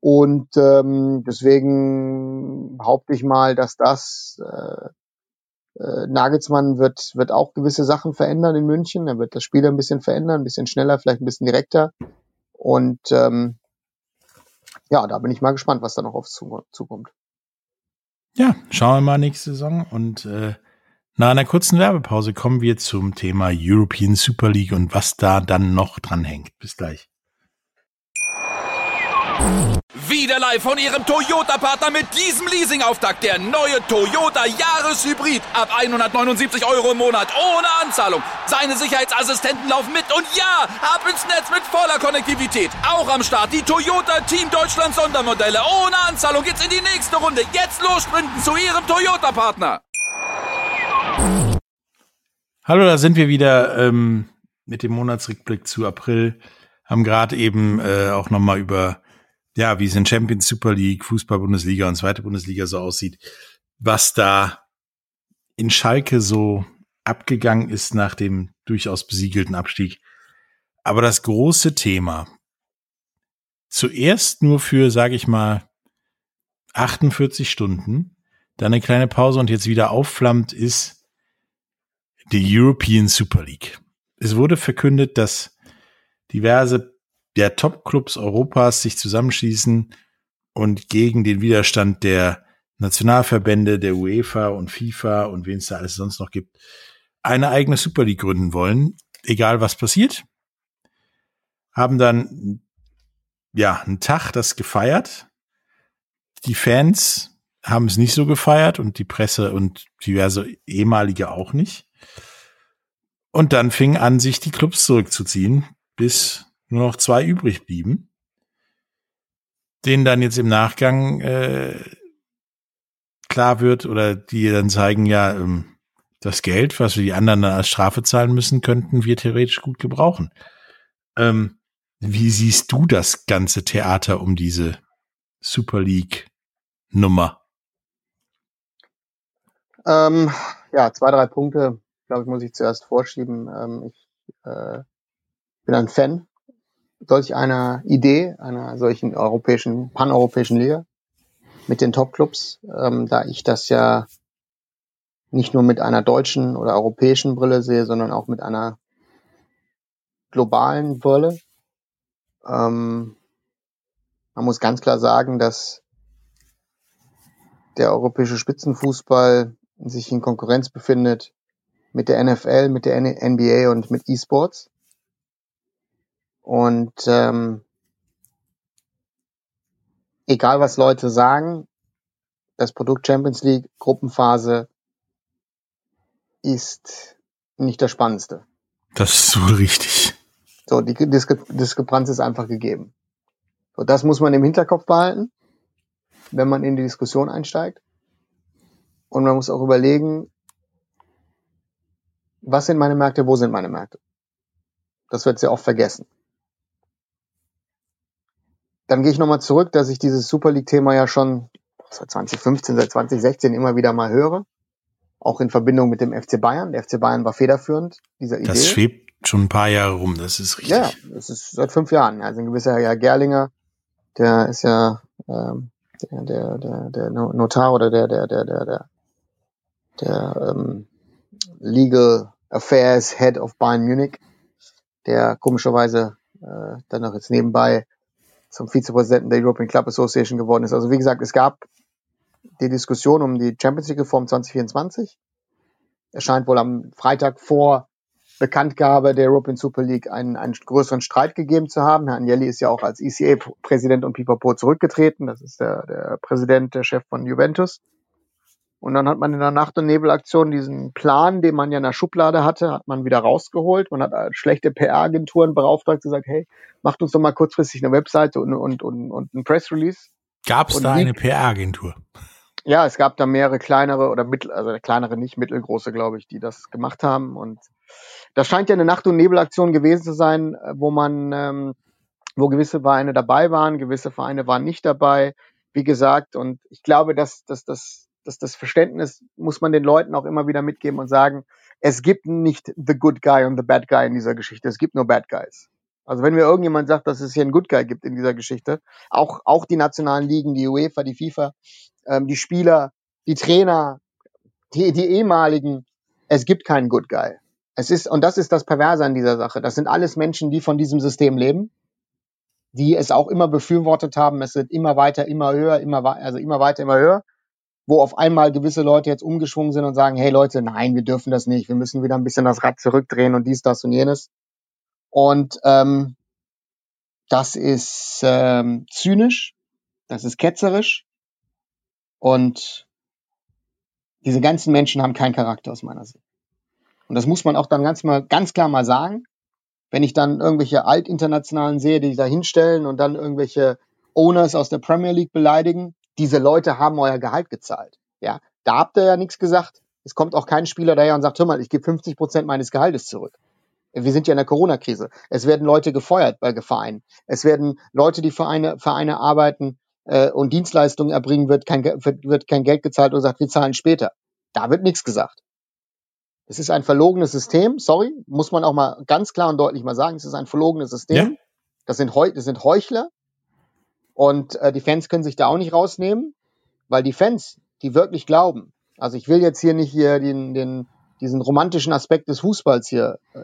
Und ähm, deswegen behaupte ich mal, dass das äh, äh, Nagelsmann wird, wird auch gewisse Sachen verändern in München. Er wird das Spiel ein bisschen verändern, ein bisschen schneller, vielleicht ein bisschen direkter. Und ähm, ja, da bin ich mal gespannt, was da noch auf uns zukommt. Ja, schauen wir mal nächste Saison. Und äh, nach einer kurzen Werbepause kommen wir zum Thema European Super League und was da dann noch dranhängt. Bis gleich. Wieder live von Ihrem Toyota-Partner mit diesem Leasing-Auftakt. Der neue Toyota Jahreshybrid. Ab 179 Euro im Monat. Ohne Anzahlung. Seine Sicherheitsassistenten laufen mit. Und ja, ab ins Netz mit voller Konnektivität. Auch am Start die Toyota Team Deutschland Sondermodelle. Ohne Anzahlung geht's in die nächste Runde. Jetzt los sprinten zu Ihrem Toyota-Partner. Hallo, da sind wir wieder ähm, mit dem Monatsrückblick zu April. Haben gerade eben äh, auch nochmal über ja, wie es in Champions Super League, Fußball-Bundesliga und zweite Bundesliga so aussieht, was da in Schalke so abgegangen ist nach dem durchaus besiegelten Abstieg. Aber das große Thema, zuerst nur für, sage ich mal, 48 Stunden, dann eine kleine Pause und jetzt wieder aufflammt, ist die European Super League. Es wurde verkündet, dass diverse der Top-Clubs Europas sich zusammenschließen und gegen den Widerstand der Nationalverbände, der UEFA und FIFA und wen es da alles sonst noch gibt, eine eigene Super League gründen wollen, egal was passiert. Haben dann, ja, einen Tag das gefeiert. Die Fans haben es nicht so gefeiert und die Presse und diverse ehemalige auch nicht. Und dann fing an, sich die Clubs zurückzuziehen, bis nur noch zwei übrig blieben, denen dann jetzt im Nachgang äh, klar wird oder die dann zeigen, ja, ähm, das Geld, was wir die anderen dann als Strafe zahlen müssen, könnten wir theoretisch gut gebrauchen. Ähm, wie siehst du das ganze Theater um diese Super League Nummer? Ähm, ja, zwei, drei Punkte, glaube ich, muss ich zuerst vorschieben. Ähm, ich äh, bin ein Fan solch einer Idee, einer solchen europäischen, paneuropäischen Liga mit den Topclubs, ähm, da ich das ja nicht nur mit einer deutschen oder europäischen Brille sehe, sondern auch mit einer globalen Brille. Ähm, man muss ganz klar sagen, dass der europäische Spitzenfußball sich in Konkurrenz befindet mit der NFL, mit der NBA und mit E-Sports. Und ähm, egal was Leute sagen, das Produkt Champions League Gruppenphase ist nicht das Spannendste. Das ist so richtig. So, die Diskre Diskrepanz ist einfach gegeben. So, das muss man im Hinterkopf behalten, wenn man in die Diskussion einsteigt. Und man muss auch überlegen, was sind meine Märkte, wo sind meine Märkte. Das wird sehr oft vergessen. Dann gehe ich nochmal zurück, dass ich dieses Super League-Thema ja schon seit 2015, seit 2016 immer wieder mal höre. Auch in Verbindung mit dem FC Bayern. Der FC Bayern war federführend dieser Idee. Das schwebt schon ein paar Jahre rum, das ist richtig. Ja, das ist seit fünf Jahren. Also ein gewisser Herr Gerlinger, der ist ja ähm, der, der, der, der Notar oder der, der, der, der, der, der ähm, Legal Affairs Head of Bayern Munich, der komischerweise äh, dann noch jetzt nebenbei zum Vizepräsidenten der European Club Association geworden ist. Also wie gesagt, es gab die Diskussion um die Champions League Reform 2024. Erscheint wohl am Freitag vor Bekanntgabe der European Super League einen, einen größeren Streit gegeben zu haben. Herr Agnelli ist ja auch als ECA-Präsident und Pipapo zurückgetreten. Das ist der, der Präsident, der Chef von Juventus. Und dann hat man in der Nacht- und Nebelaktion diesen Plan, den man ja in der Schublade hatte, hat man wieder rausgeholt. Man hat schlechte PR-Agenturen beauftragt, gesagt, hey, macht uns doch mal kurzfristig eine Webseite und, und, und, und ein Press-Release. Gab es da eine PR-Agentur? Ja, es gab da mehrere kleinere oder mittel, also kleinere nicht, mittelgroße, glaube ich, die das gemacht haben. Und das scheint ja eine Nacht- und Nebelaktion gewesen zu sein, wo man, ähm, wo gewisse Vereine dabei waren, gewisse Vereine waren nicht dabei, wie gesagt. Und ich glaube, dass, dass, dass dass das Verständnis muss man den Leuten auch immer wieder mitgeben und sagen, es gibt nicht the good guy und the bad guy in dieser Geschichte. Es gibt nur bad guys. Also wenn mir irgendjemand sagt, dass es hier einen Good Guy gibt in dieser Geschichte, auch, auch die nationalen Ligen, die UEFA, die FIFA, ähm, die Spieler, die Trainer, die, die ehemaligen, es gibt keinen Good Guy. Es ist, und das ist das Perverse an dieser Sache. Das sind alles Menschen, die von diesem System leben, die es auch immer befürwortet haben. Es wird immer weiter, immer höher, immer, also immer weiter, immer höher wo auf einmal gewisse Leute jetzt umgeschwungen sind und sagen, hey Leute, nein, wir dürfen das nicht, wir müssen wieder ein bisschen das Rad zurückdrehen und dies, das und jenes. Und ähm, das ist ähm, zynisch, das ist ketzerisch und diese ganzen Menschen haben keinen Charakter aus meiner Sicht. Und das muss man auch dann ganz mal ganz klar mal sagen. Wenn ich dann irgendwelche Altinternationalen sehe, die sich da hinstellen und dann irgendwelche Owners aus der Premier League beleidigen, diese Leute haben euer Gehalt gezahlt. Ja, da habt ihr ja nichts gesagt. Es kommt auch kein Spieler daher und sagt, hör mal, ich gebe 50 Prozent meines Gehaltes zurück. Wir sind ja in der Corona-Krise. Es werden Leute gefeuert bei Vereinen. Es werden Leute, die Vereine, Vereine arbeiten äh, und Dienstleistungen erbringen, wird kein, wird, wird kein Geld gezahlt und sagt, wir zahlen später. Da wird nichts gesagt. Es ist ein verlogenes System, sorry, muss man auch mal ganz klar und deutlich mal sagen, es ist ein verlogenes System. Ja. Das, sind das sind Heuchler, und äh, die Fans können sich da auch nicht rausnehmen, weil die Fans, die wirklich glauben, also ich will jetzt hier nicht hier den, den, diesen romantischen Aspekt des Fußballs hier äh,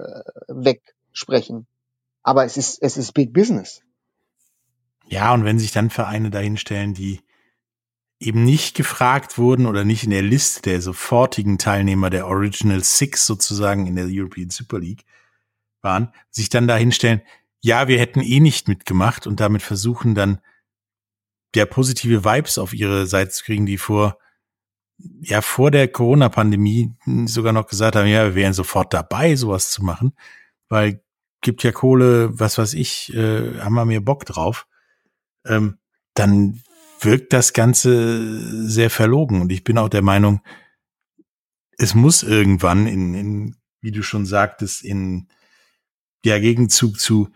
wegsprechen, aber es ist, es ist Big Business. Ja, und wenn sich dann Vereine dahinstellen, die eben nicht gefragt wurden oder nicht in der Liste der sofortigen Teilnehmer der Original Six sozusagen in der European Super League waren, sich dann dahinstellen, ja, wir hätten eh nicht mitgemacht und damit versuchen dann ja positive Vibes auf ihre Seite zu kriegen, die vor ja vor der Corona-Pandemie sogar noch gesagt haben, ja, wir wären sofort dabei, sowas zu machen, weil gibt ja Kohle, was weiß ich, äh, haben wir mehr Bock drauf. Ähm, dann wirkt das Ganze sehr verlogen und ich bin auch der Meinung, es muss irgendwann in, in wie du schon sagtest, in ja Gegenzug zu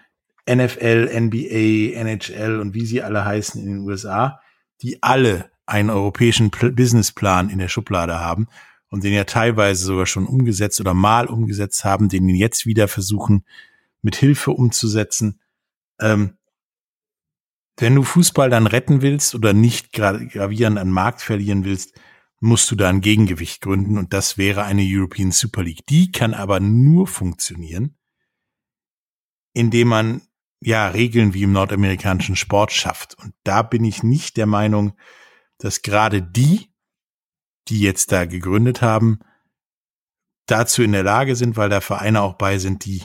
NFL, NBA, NHL und wie sie alle heißen in den USA, die alle einen europäischen Businessplan in der Schublade haben und den ja teilweise sogar schon umgesetzt oder mal umgesetzt haben, den jetzt wieder versuchen, mit Hilfe umzusetzen. Ähm, wenn du Fußball dann retten willst oder nicht gravierend an Markt verlieren willst, musst du da ein Gegengewicht gründen und das wäre eine European Super League. Die kann aber nur funktionieren, indem man ja, Regeln wie im nordamerikanischen Sport schafft. Und da bin ich nicht der Meinung, dass gerade die, die jetzt da gegründet haben, dazu in der Lage sind, weil da Vereine auch bei sind, die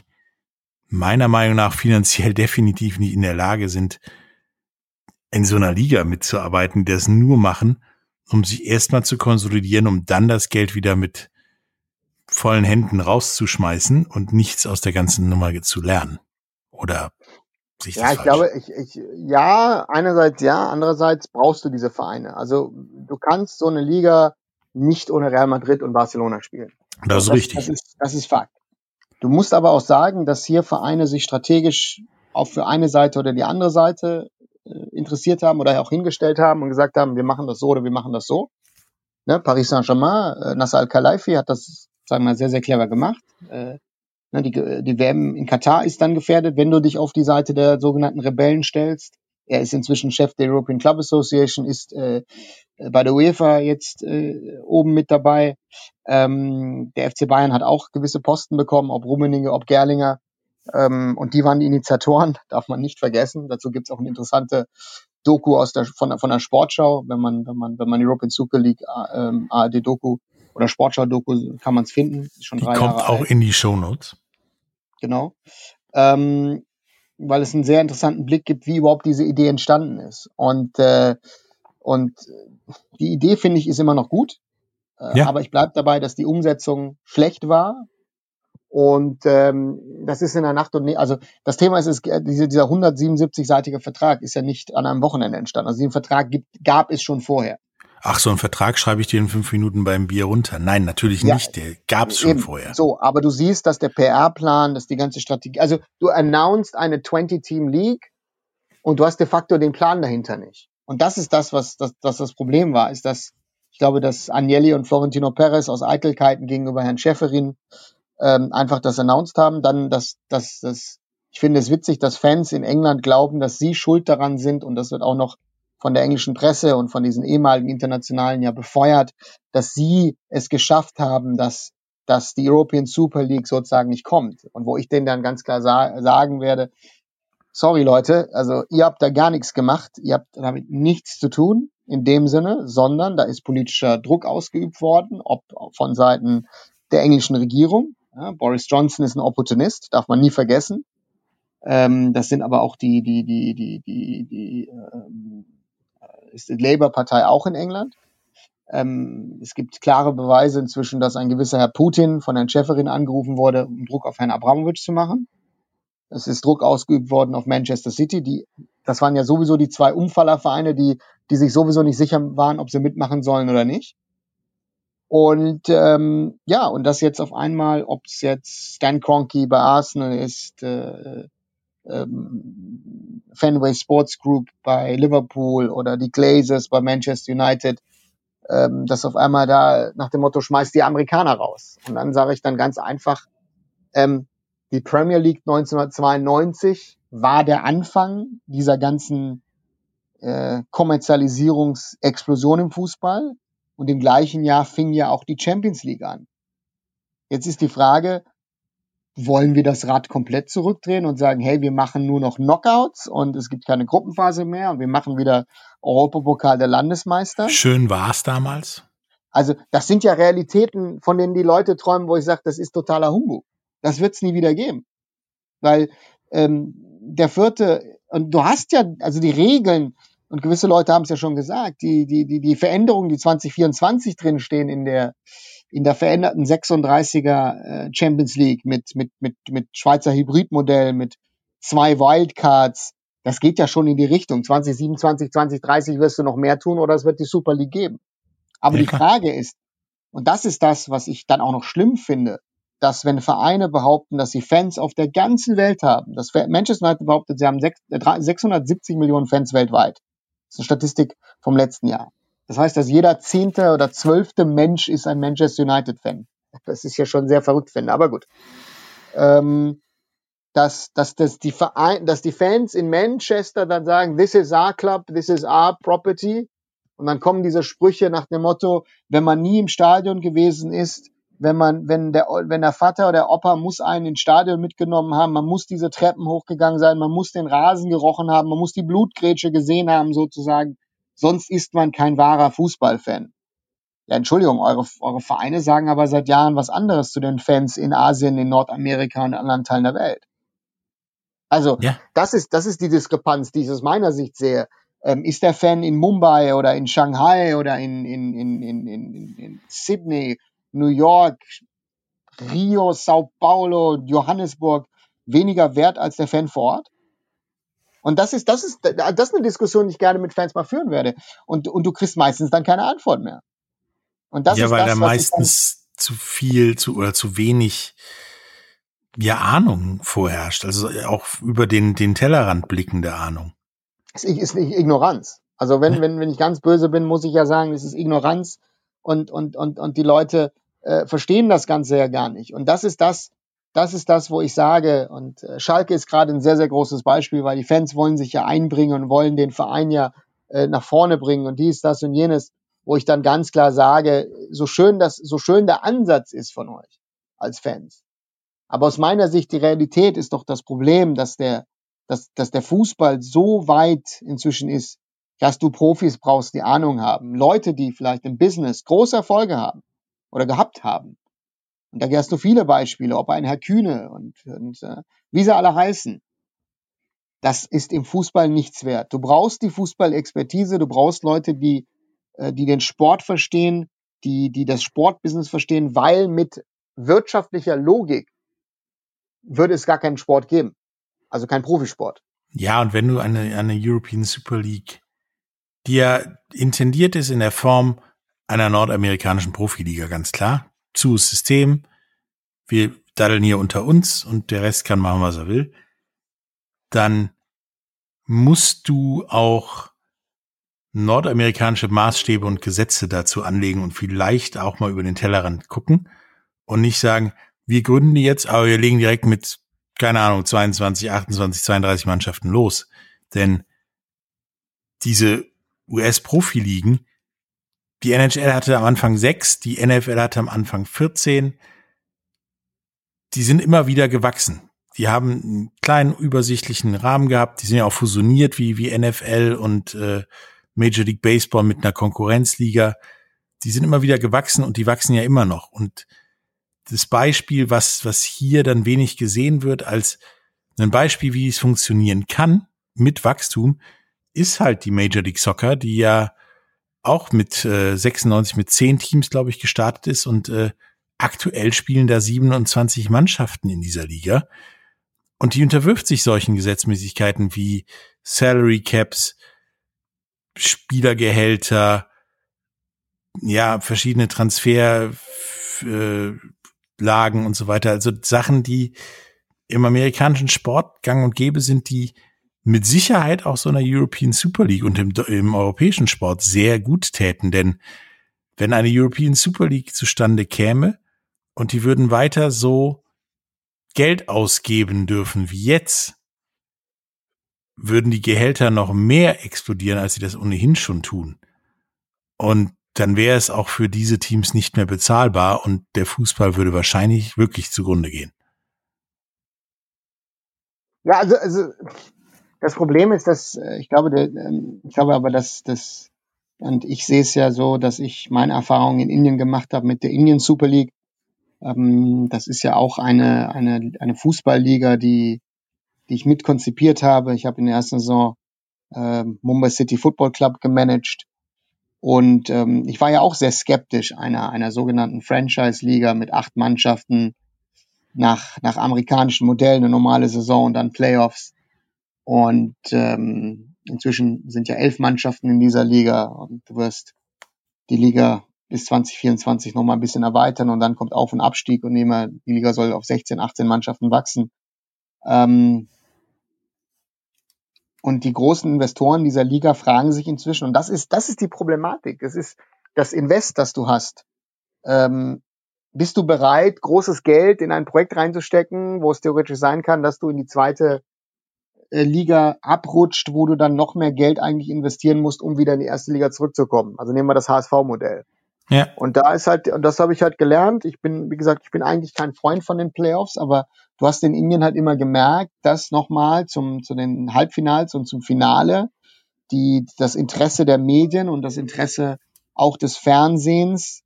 meiner Meinung nach finanziell definitiv nicht in der Lage sind, in so einer Liga mitzuarbeiten, die das nur machen, um sich erstmal zu konsolidieren, um dann das Geld wieder mit vollen Händen rauszuschmeißen und nichts aus der ganzen Nummer zu lernen. Oder sich ja, ich falsch? glaube, ich, ich, ja, einerseits ja, andererseits brauchst du diese Vereine. Also du kannst so eine Liga nicht ohne Real Madrid und Barcelona spielen. Das ist das, richtig. Das ist, das ist Fakt. Du musst aber auch sagen, dass hier Vereine sich strategisch auch für eine Seite oder die andere Seite interessiert haben oder auch hingestellt haben und gesagt haben, wir machen das so oder wir machen das so. Ne, Paris Saint-Germain, äh, Nasser Al-Khelaifi hat das, sagen wir mal, sehr, sehr clever gemacht. Äh, die, die WM in Katar ist dann gefährdet, wenn du dich auf die Seite der sogenannten Rebellen stellst. Er ist inzwischen Chef der European Club Association, ist äh, bei der UEFA jetzt äh, oben mit dabei. Ähm, der FC Bayern hat auch gewisse Posten bekommen, ob Rummenigge, ob Gerlinger. Ähm, und die waren die Initiatoren, darf man nicht vergessen. Dazu gibt es auch eine interessante Doku aus der, von, von der Sportschau, wenn man, wenn man, wenn man European Super League ähm, ARD-Doku oder Sportschau-Doku kann man es finden. Schon die drei kommt Jahre auch alt. in die Show Notes. Genau. Ähm, weil es einen sehr interessanten Blick gibt, wie überhaupt diese Idee entstanden ist. Und, äh, und die Idee, finde ich, ist immer noch gut. Äh, ja. Aber ich bleibe dabei, dass die Umsetzung schlecht war. Und ähm, das ist in der Nacht und ne also das Thema ist, ist diese, dieser 177-seitige Vertrag ist ja nicht an einem Wochenende entstanden. Also den Vertrag gibt, gab es schon vorher. Ach, so einen Vertrag schreibe ich dir in fünf Minuten beim Bier runter. Nein, natürlich ja, nicht. Der gab es schon vorher. So, aber du siehst, dass der PR-Plan, dass die ganze Strategie, also du announced eine 20-Team-League und du hast de facto den Plan dahinter nicht. Und das ist das, was das, das, das Problem war, ist, dass ich glaube, dass Agnelli und Florentino Perez aus Eitelkeiten gegenüber Herrn Schäferin ähm, einfach das announced haben. Dann, dass, dass, dass ich finde es witzig, dass Fans in England glauben, dass sie schuld daran sind und das wird auch noch von der englischen Presse und von diesen ehemaligen Internationalen ja befeuert, dass sie es geschafft haben, dass, dass die European Super League sozusagen nicht kommt. Und wo ich denen dann ganz klar sa sagen werde, sorry Leute, also ihr habt da gar nichts gemacht, ihr habt damit nichts zu tun in dem Sinne, sondern da ist politischer Druck ausgeübt worden, ob von Seiten der englischen Regierung. Ja, Boris Johnson ist ein Opportunist, darf man nie vergessen. Ähm, das sind aber auch die, die, die, die, die, die ähm, ist die Labour-Partei auch in England. Ähm, es gibt klare Beweise inzwischen, dass ein gewisser Herr Putin von Herrn Schäferin angerufen wurde, um Druck auf Herrn Abramowitsch zu machen. Es ist Druck ausgeübt worden auf Manchester City. Die, das waren ja sowieso die zwei Umfallervereine, die, die sich sowieso nicht sicher waren, ob sie mitmachen sollen oder nicht. Und ähm, ja, und das jetzt auf einmal, ob es jetzt Stan Kroenke bei Arsenal ist, äh, ähm, Fenway Sports Group bei Liverpool oder die Glazers bei Manchester United, ähm, dass auf einmal da nach dem Motto schmeißt die Amerikaner raus. Und dann sage ich dann ganz einfach, ähm, die Premier League 1992 war der Anfang dieser ganzen äh, Kommerzialisierungsexplosion im Fußball. Und im gleichen Jahr fing ja auch die Champions League an. Jetzt ist die Frage, wollen wir das Rad komplett zurückdrehen und sagen, hey, wir machen nur noch Knockouts und es gibt keine Gruppenphase mehr und wir machen wieder Europapokal der Landesmeister? Schön war es damals. Also das sind ja Realitäten, von denen die Leute träumen, wo ich sage, das ist totaler Humbug. Das wird es nie wieder geben. Weil ähm, der vierte, und du hast ja, also die Regeln, und gewisse Leute haben es ja schon gesagt, die, die, die, die Veränderungen, die 2024 drinstehen in der, in der veränderten 36er äh, Champions League mit, mit, mit, mit Schweizer Hybridmodell, mit zwei Wildcards, das geht ja schon in die Richtung. 2027, 2030 wirst du noch mehr tun oder es wird die Super League geben. Aber ja. die Frage ist, und das ist das, was ich dann auch noch schlimm finde, dass wenn Vereine behaupten, dass sie Fans auf der ganzen Welt haben, dass Manchester United behauptet, sie haben 670 äh, Millionen Fans weltweit. Das ist eine Statistik vom letzten Jahr. Das heißt, dass jeder zehnte oder zwölfte Mensch ist ein Manchester United-Fan. Das ist ja schon sehr verrückt, finde, aber gut. Ähm, dass, dass, dass, die Verein, dass die Fans in Manchester dann sagen, this is our club, this is our property. Und dann kommen diese Sprüche nach dem Motto, wenn man nie im Stadion gewesen ist, wenn man, wenn der, wenn der Vater oder der Opa muss einen ins Stadion mitgenommen haben, man muss diese Treppen hochgegangen sein, man muss den Rasen gerochen haben, man muss die Blutgrätsche gesehen haben sozusagen, sonst ist man kein wahrer Fußballfan. Ja, Entschuldigung, eure, eure Vereine sagen aber seit Jahren was anderes zu den Fans in Asien, in Nordamerika und anderen Teilen der Welt. Also, ja. das ist, das ist die Diskrepanz, die ich aus meiner Sicht sehe. Ähm, ist der Fan in Mumbai oder in Shanghai oder in, in, in, in, in, in Sydney New York, Rio, Sao Paulo, Johannesburg weniger wert als der Fan vor Ort? Und das ist, das ist, das ist eine Diskussion, die ich gerne mit Fans mal führen werde. Und, und du kriegst meistens dann keine Antwort mehr. Und das ja, ist weil das, da meistens zu viel zu, oder zu wenig ja, Ahnung vorherrscht. Also auch über den, den Tellerrand blickende Ahnung. Es ist nicht Ignoranz. Also wenn, wenn, wenn ich ganz böse bin, muss ich ja sagen, es ist Ignoranz und, und, und, und die Leute äh, verstehen das Ganze ja gar nicht. Und das ist das, das ist das, wo ich sage, und äh, Schalke ist gerade ein sehr, sehr großes Beispiel, weil die Fans wollen sich ja einbringen und wollen den Verein ja äh, nach vorne bringen und dies, das und jenes, wo ich dann ganz klar sage, so schön das, so schön der Ansatz ist von euch als Fans. Aber aus meiner Sicht, die Realität ist doch das Problem, dass der, dass, dass der Fußball so weit inzwischen ist, dass du Profis brauchst, die Ahnung haben. Leute, die vielleicht im Business große Erfolge haben oder gehabt haben. Und da hast du viele Beispiele, ob ein Herr Kühne und, und äh, wie sie alle heißen. Das ist im Fußball nichts wert. Du brauchst die Fußballexpertise, du brauchst Leute, die, äh, die den Sport verstehen, die, die das Sportbusiness verstehen, weil mit wirtschaftlicher Logik würde es gar keinen Sport geben. Also kein Profisport. Ja, und wenn du eine, eine European Super League, die ja intendiert ist in der Form einer nordamerikanischen Profiliga, ganz klar, zu System, wir daddeln hier unter uns und der Rest kann machen, was er will, dann musst du auch nordamerikanische Maßstäbe und Gesetze dazu anlegen und vielleicht auch mal über den Tellerrand gucken und nicht sagen, wir gründen die jetzt, aber wir legen direkt mit, keine Ahnung, 22, 28, 32 Mannschaften los. Denn diese US-Profiligen, die NHL hatte am Anfang sechs, die NFL hatte am Anfang 14. Die sind immer wieder gewachsen. Die haben einen kleinen übersichtlichen Rahmen gehabt. Die sind ja auch fusioniert wie, wie NFL und äh, Major League Baseball mit einer Konkurrenzliga. Die sind immer wieder gewachsen und die wachsen ja immer noch. Und das Beispiel, was, was hier dann wenig gesehen wird als ein Beispiel, wie es funktionieren kann mit Wachstum, ist halt die Major League Soccer, die ja auch mit äh, 96 mit 10 Teams, glaube ich, gestartet ist und äh, aktuell spielen da 27 Mannschaften in dieser Liga. Und die unterwirft sich solchen Gesetzmäßigkeiten wie Salary Caps, Spielergehälter, ja, verschiedene Transferlagen äh, und so weiter. Also Sachen, die im amerikanischen Sport gang und gäbe sind, die mit Sicherheit auch so einer European Super League und im, im europäischen Sport sehr gut täten. Denn wenn eine European Super League zustande käme und die würden weiter so Geld ausgeben dürfen wie jetzt, würden die Gehälter noch mehr explodieren, als sie das ohnehin schon tun. Und dann wäre es auch für diese Teams nicht mehr bezahlbar und der Fußball würde wahrscheinlich wirklich zugrunde gehen. Ja, also, also das Problem ist, dass äh, ich glaube, der, ähm, ich glaube aber, dass das und ich sehe es ja so, dass ich meine Erfahrungen in Indien gemacht habe mit der Indian Super League. Ähm, das ist ja auch eine eine eine Fußballliga, die die ich mitkonzipiert habe. Ich habe in der ersten Saison äh, Mumbai City Football Club gemanagt und ähm, ich war ja auch sehr skeptisch einer einer sogenannten Franchise Liga mit acht Mannschaften nach nach amerikanischen Modellen eine normale Saison und dann Playoffs und ähm, inzwischen sind ja elf Mannschaften in dieser Liga und du wirst die Liga bis 2024 nochmal ein bisschen erweitern und dann kommt Auf- und Abstieg und immer die Liga soll auf 16, 18 Mannschaften wachsen. Ähm, und die großen Investoren dieser Liga fragen sich inzwischen, und das ist, das ist die Problematik. Das ist das Invest, das du hast. Ähm, bist du bereit, großes Geld in ein Projekt reinzustecken, wo es theoretisch sein kann, dass du in die zweite Liga abrutscht, wo du dann noch mehr Geld eigentlich investieren musst, um wieder in die erste Liga zurückzukommen. Also nehmen wir das HSV-Modell. Ja. Und da ist halt, und das habe ich halt gelernt. Ich bin, wie gesagt, ich bin eigentlich kein Freund von den Playoffs, aber du hast in Indien halt immer gemerkt, dass nochmal zum, zu den Halbfinals und zum Finale die, das Interesse der Medien und das Interesse auch des Fernsehens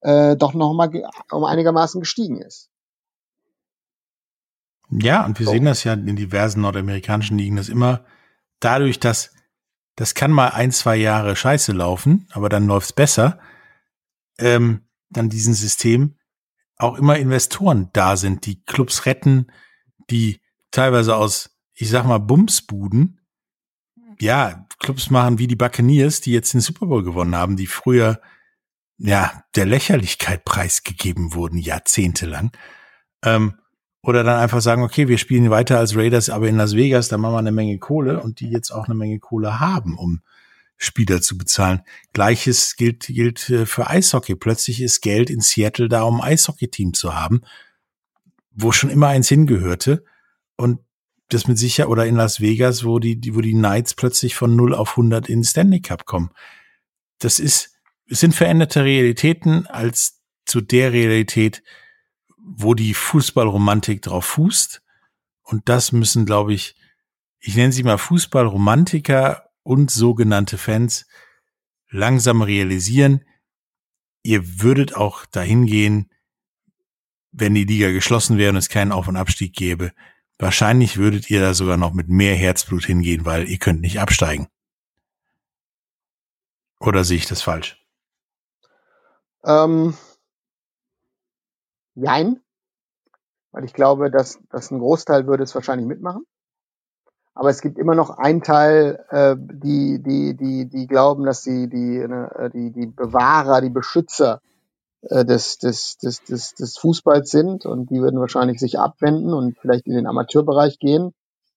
äh, doch nochmal um einigermaßen gestiegen ist. Ja, und wir so. sehen das ja in diversen nordamerikanischen Ligen, dass immer dadurch, dass das kann mal ein, zwei Jahre scheiße laufen, aber dann läuft's besser, ähm, dann diesen System auch immer Investoren da sind, die Clubs retten, die teilweise aus, ich sag mal, Bumsbuden, ja, Clubs machen wie die Buccaneers, die jetzt den Super Bowl gewonnen haben, die früher, ja, der Lächerlichkeit preisgegeben wurden, jahrzehntelang. Ähm, Oder dann einfach sagen, okay, wir spielen weiter als Raiders, aber in Las Vegas, da machen wir eine Menge Kohle und die jetzt auch eine Menge Kohle haben, um Spieler zu bezahlen. Gleiches gilt, gilt äh, für Eishockey. Plötzlich ist Geld in Seattle da, um Eishockey-Team zu haben, wo schon immer eins hingehörte. Und das mit sicher, oder in Las Vegas, wo die, wo die Knights plötzlich von 0 auf 100 in Stanley Cup kommen. Das ist, es sind veränderte Realitäten als zu der Realität, wo die Fußballromantik drauf fußt. Und das müssen, glaube ich, ich nenne sie mal Fußballromantiker und sogenannte Fans langsam realisieren. Ihr würdet auch dahin gehen, wenn die Liga geschlossen wäre und es keinen Auf- und Abstieg gäbe. Wahrscheinlich würdet ihr da sogar noch mit mehr Herzblut hingehen, weil ihr könnt nicht absteigen. Oder sehe ich das falsch? Ähm, Nein, weil ich glaube, dass, dass ein Großteil würde es wahrscheinlich mitmachen. Aber es gibt immer noch einen Teil, äh, die, die, die, die glauben, dass sie die, äh, die, die Bewahrer, die Beschützer äh, des, des, des, des, des Fußballs sind und die würden wahrscheinlich sich abwenden und vielleicht in den Amateurbereich gehen.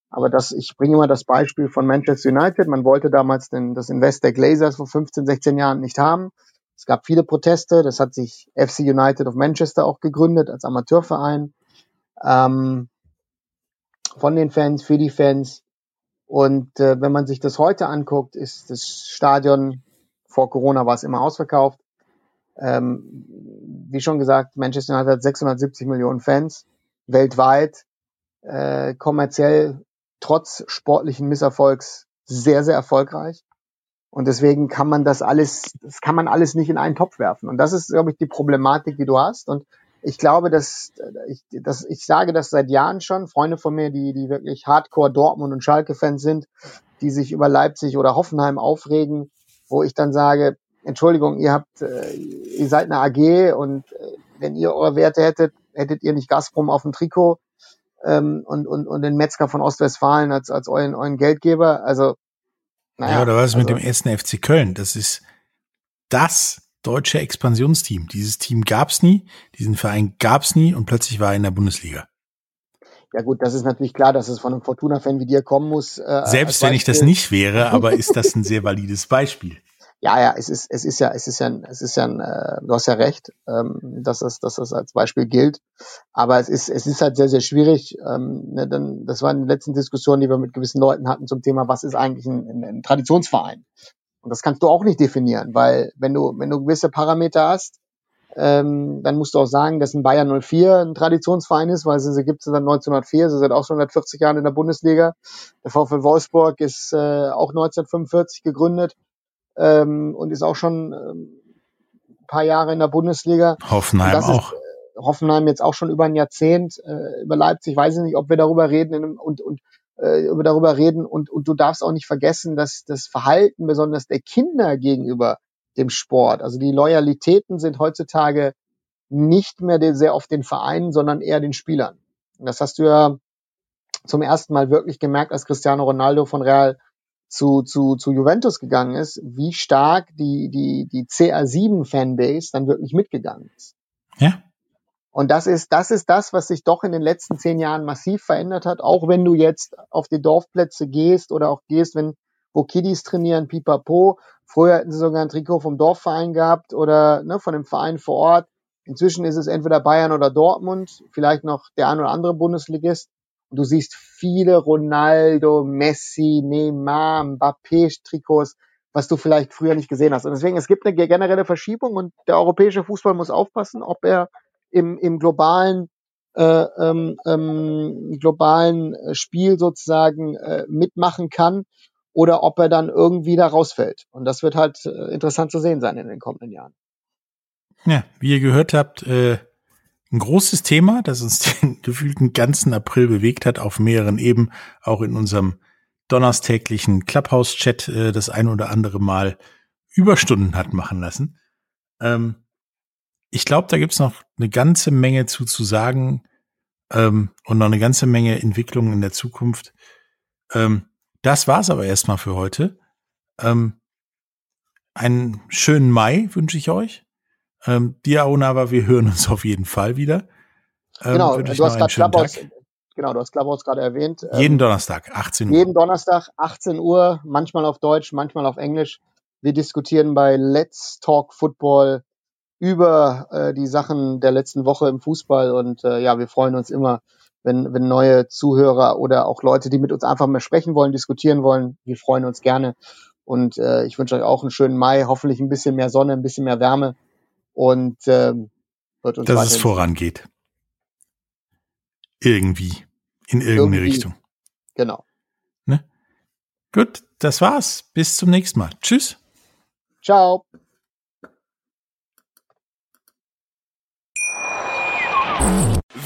Aber das, ich bringe immer das Beispiel von Manchester United. Man wollte damals den, das Invest der Glazers vor 15, 16 Jahren nicht haben. Es gab viele Proteste. Das hat sich FC United of Manchester auch gegründet als Amateurverein. Ähm, von den Fans, für die Fans. Und äh, wenn man sich das heute anguckt, ist das Stadion, vor Corona war es immer ausverkauft. Ähm, wie schon gesagt, Manchester United hat 670 Millionen Fans weltweit, äh, kommerziell trotz sportlichen Misserfolgs sehr, sehr erfolgreich. Und deswegen kann man das alles, das kann man alles nicht in einen Topf werfen. Und das ist, glaube ich, die Problematik, die du hast. Und ich glaube, dass, ich, dass ich sage das seit Jahren schon. Freunde von mir, die, die wirklich Hardcore Dortmund und Schalke-Fans sind, die sich über Leipzig oder Hoffenheim aufregen, wo ich dann sage, Entschuldigung, ihr habt, äh, ihr seid eine AG und äh, wenn ihr eure Werte hättet, hättet ihr nicht Gazprom auf dem Trikot ähm, und, und, und den Metzger von Ostwestfalen als, als euren, euren Geldgeber. Also naja, ja, oder was ist also, mit dem ersten FC Köln? Das ist das deutsche Expansionsteam. Dieses Team gab's nie, diesen Verein gab's nie und plötzlich war er in der Bundesliga. Ja gut, das ist natürlich klar, dass es von einem Fortuna-Fan wie dir kommen muss. Äh, Selbst wenn ich das nicht wäre, aber ist das ein sehr valides Beispiel. Ja, ja, es ist, es ist ja, es ist ja, es ist ja, ein, äh, du hast ja recht, ähm, dass das, dass das als Beispiel gilt. Aber es ist, es ist halt sehr, sehr schwierig. Ähm, ne, dann, das waren die letzten Diskussionen, die wir mit gewissen Leuten hatten zum Thema, was ist eigentlich ein, ein, ein Traditionsverein? Und das kannst du auch nicht definieren, weil wenn du, wenn du gewisse Parameter hast, ähm, dann musst du auch sagen, dass ein Bayern 04 ein Traditionsverein ist, weil sie, sie gibt es seit 1904, sie sind auch schon seit 40 Jahren in der Bundesliga. Der VfL Wolfsburg ist äh, auch 1945 gegründet ähm, und ist auch schon ähm, ein paar Jahre in der Bundesliga. Hoffenheim auch. Ist, äh, Hoffenheim jetzt auch schon über ein Jahrzehnt. Äh, über Leipzig weiß ich nicht, ob wir darüber reden und, und äh, über darüber reden und, und du darfst auch nicht vergessen, dass das Verhalten besonders der Kinder gegenüber dem Sport, also die Loyalitäten sind heutzutage nicht mehr sehr oft den Vereinen, sondern eher den Spielern. Und das hast du ja zum ersten Mal wirklich gemerkt, als Cristiano Ronaldo von Real zu, zu, zu Juventus gegangen ist, wie stark die, die, die CR7-Fanbase dann wirklich mitgegangen ist. Ja. Und das ist, das ist das, was sich doch in den letzten zehn Jahren massiv verändert hat. Auch wenn du jetzt auf die Dorfplätze gehst oder auch gehst, wenn, wo Kiddies trainieren, pipapo. Früher hätten sie sogar ein Trikot vom Dorfverein gehabt oder ne, von dem Verein vor Ort. Inzwischen ist es entweder Bayern oder Dortmund, vielleicht noch der ein oder andere Bundesligist. Du siehst viele Ronaldo, Messi, Neymar, Mbappé-Trikots, was du vielleicht früher nicht gesehen hast. Und deswegen, es gibt eine generelle Verschiebung und der europäische Fußball muss aufpassen, ob er im, im globalen äh, ähm, ähm, globalen Spiel sozusagen äh, mitmachen kann oder ob er dann irgendwie da rausfällt. Und das wird halt äh, interessant zu sehen sein in den kommenden Jahren. Ja, wie ihr gehört habt, äh, ein großes Thema, das uns den gefühlten ganzen April bewegt hat, auf mehreren Ebenen, auch in unserem donnerstäglichen Clubhouse-Chat äh, das ein oder andere Mal Überstunden hat machen lassen. Ähm, ich glaube, da gibt's noch eine ganze Menge zu zu sagen ähm, und noch eine ganze Menge Entwicklungen in der Zukunft. Ähm, das war's aber erstmal für heute. Ähm, einen schönen Mai wünsche ich euch. Ähm, dir, Aonava, wir hören uns auf jeden Fall wieder. Ähm, Genau, du hast gerade Clubhouse, genau, du hast Clubhouse gerade erwähnt. Ähm, Jeden Donnerstag, 18 Uhr. jeden Donnerstag, 18 Uhr, manchmal auf Deutsch, manchmal auf Englisch. Wir diskutieren bei Let's Talk Football über äh, die Sachen der letzten Woche im Fußball und äh, ja, wir freuen uns immer, wenn, wenn neue Zuhörer oder auch Leute, die mit uns einfach mehr sprechen wollen, diskutieren wollen, wir freuen uns gerne. Und äh, ich wünsche euch auch einen schönen Mai, hoffentlich ein bisschen mehr Sonne, ein bisschen mehr Wärme und ähm, wird uns dass es vorangeht. Irgendwie. In irgendeine Irgendwie. Richtung. Genau. Gut, das war's. Bis zum nächsten Mal. Tschüss. Ciao.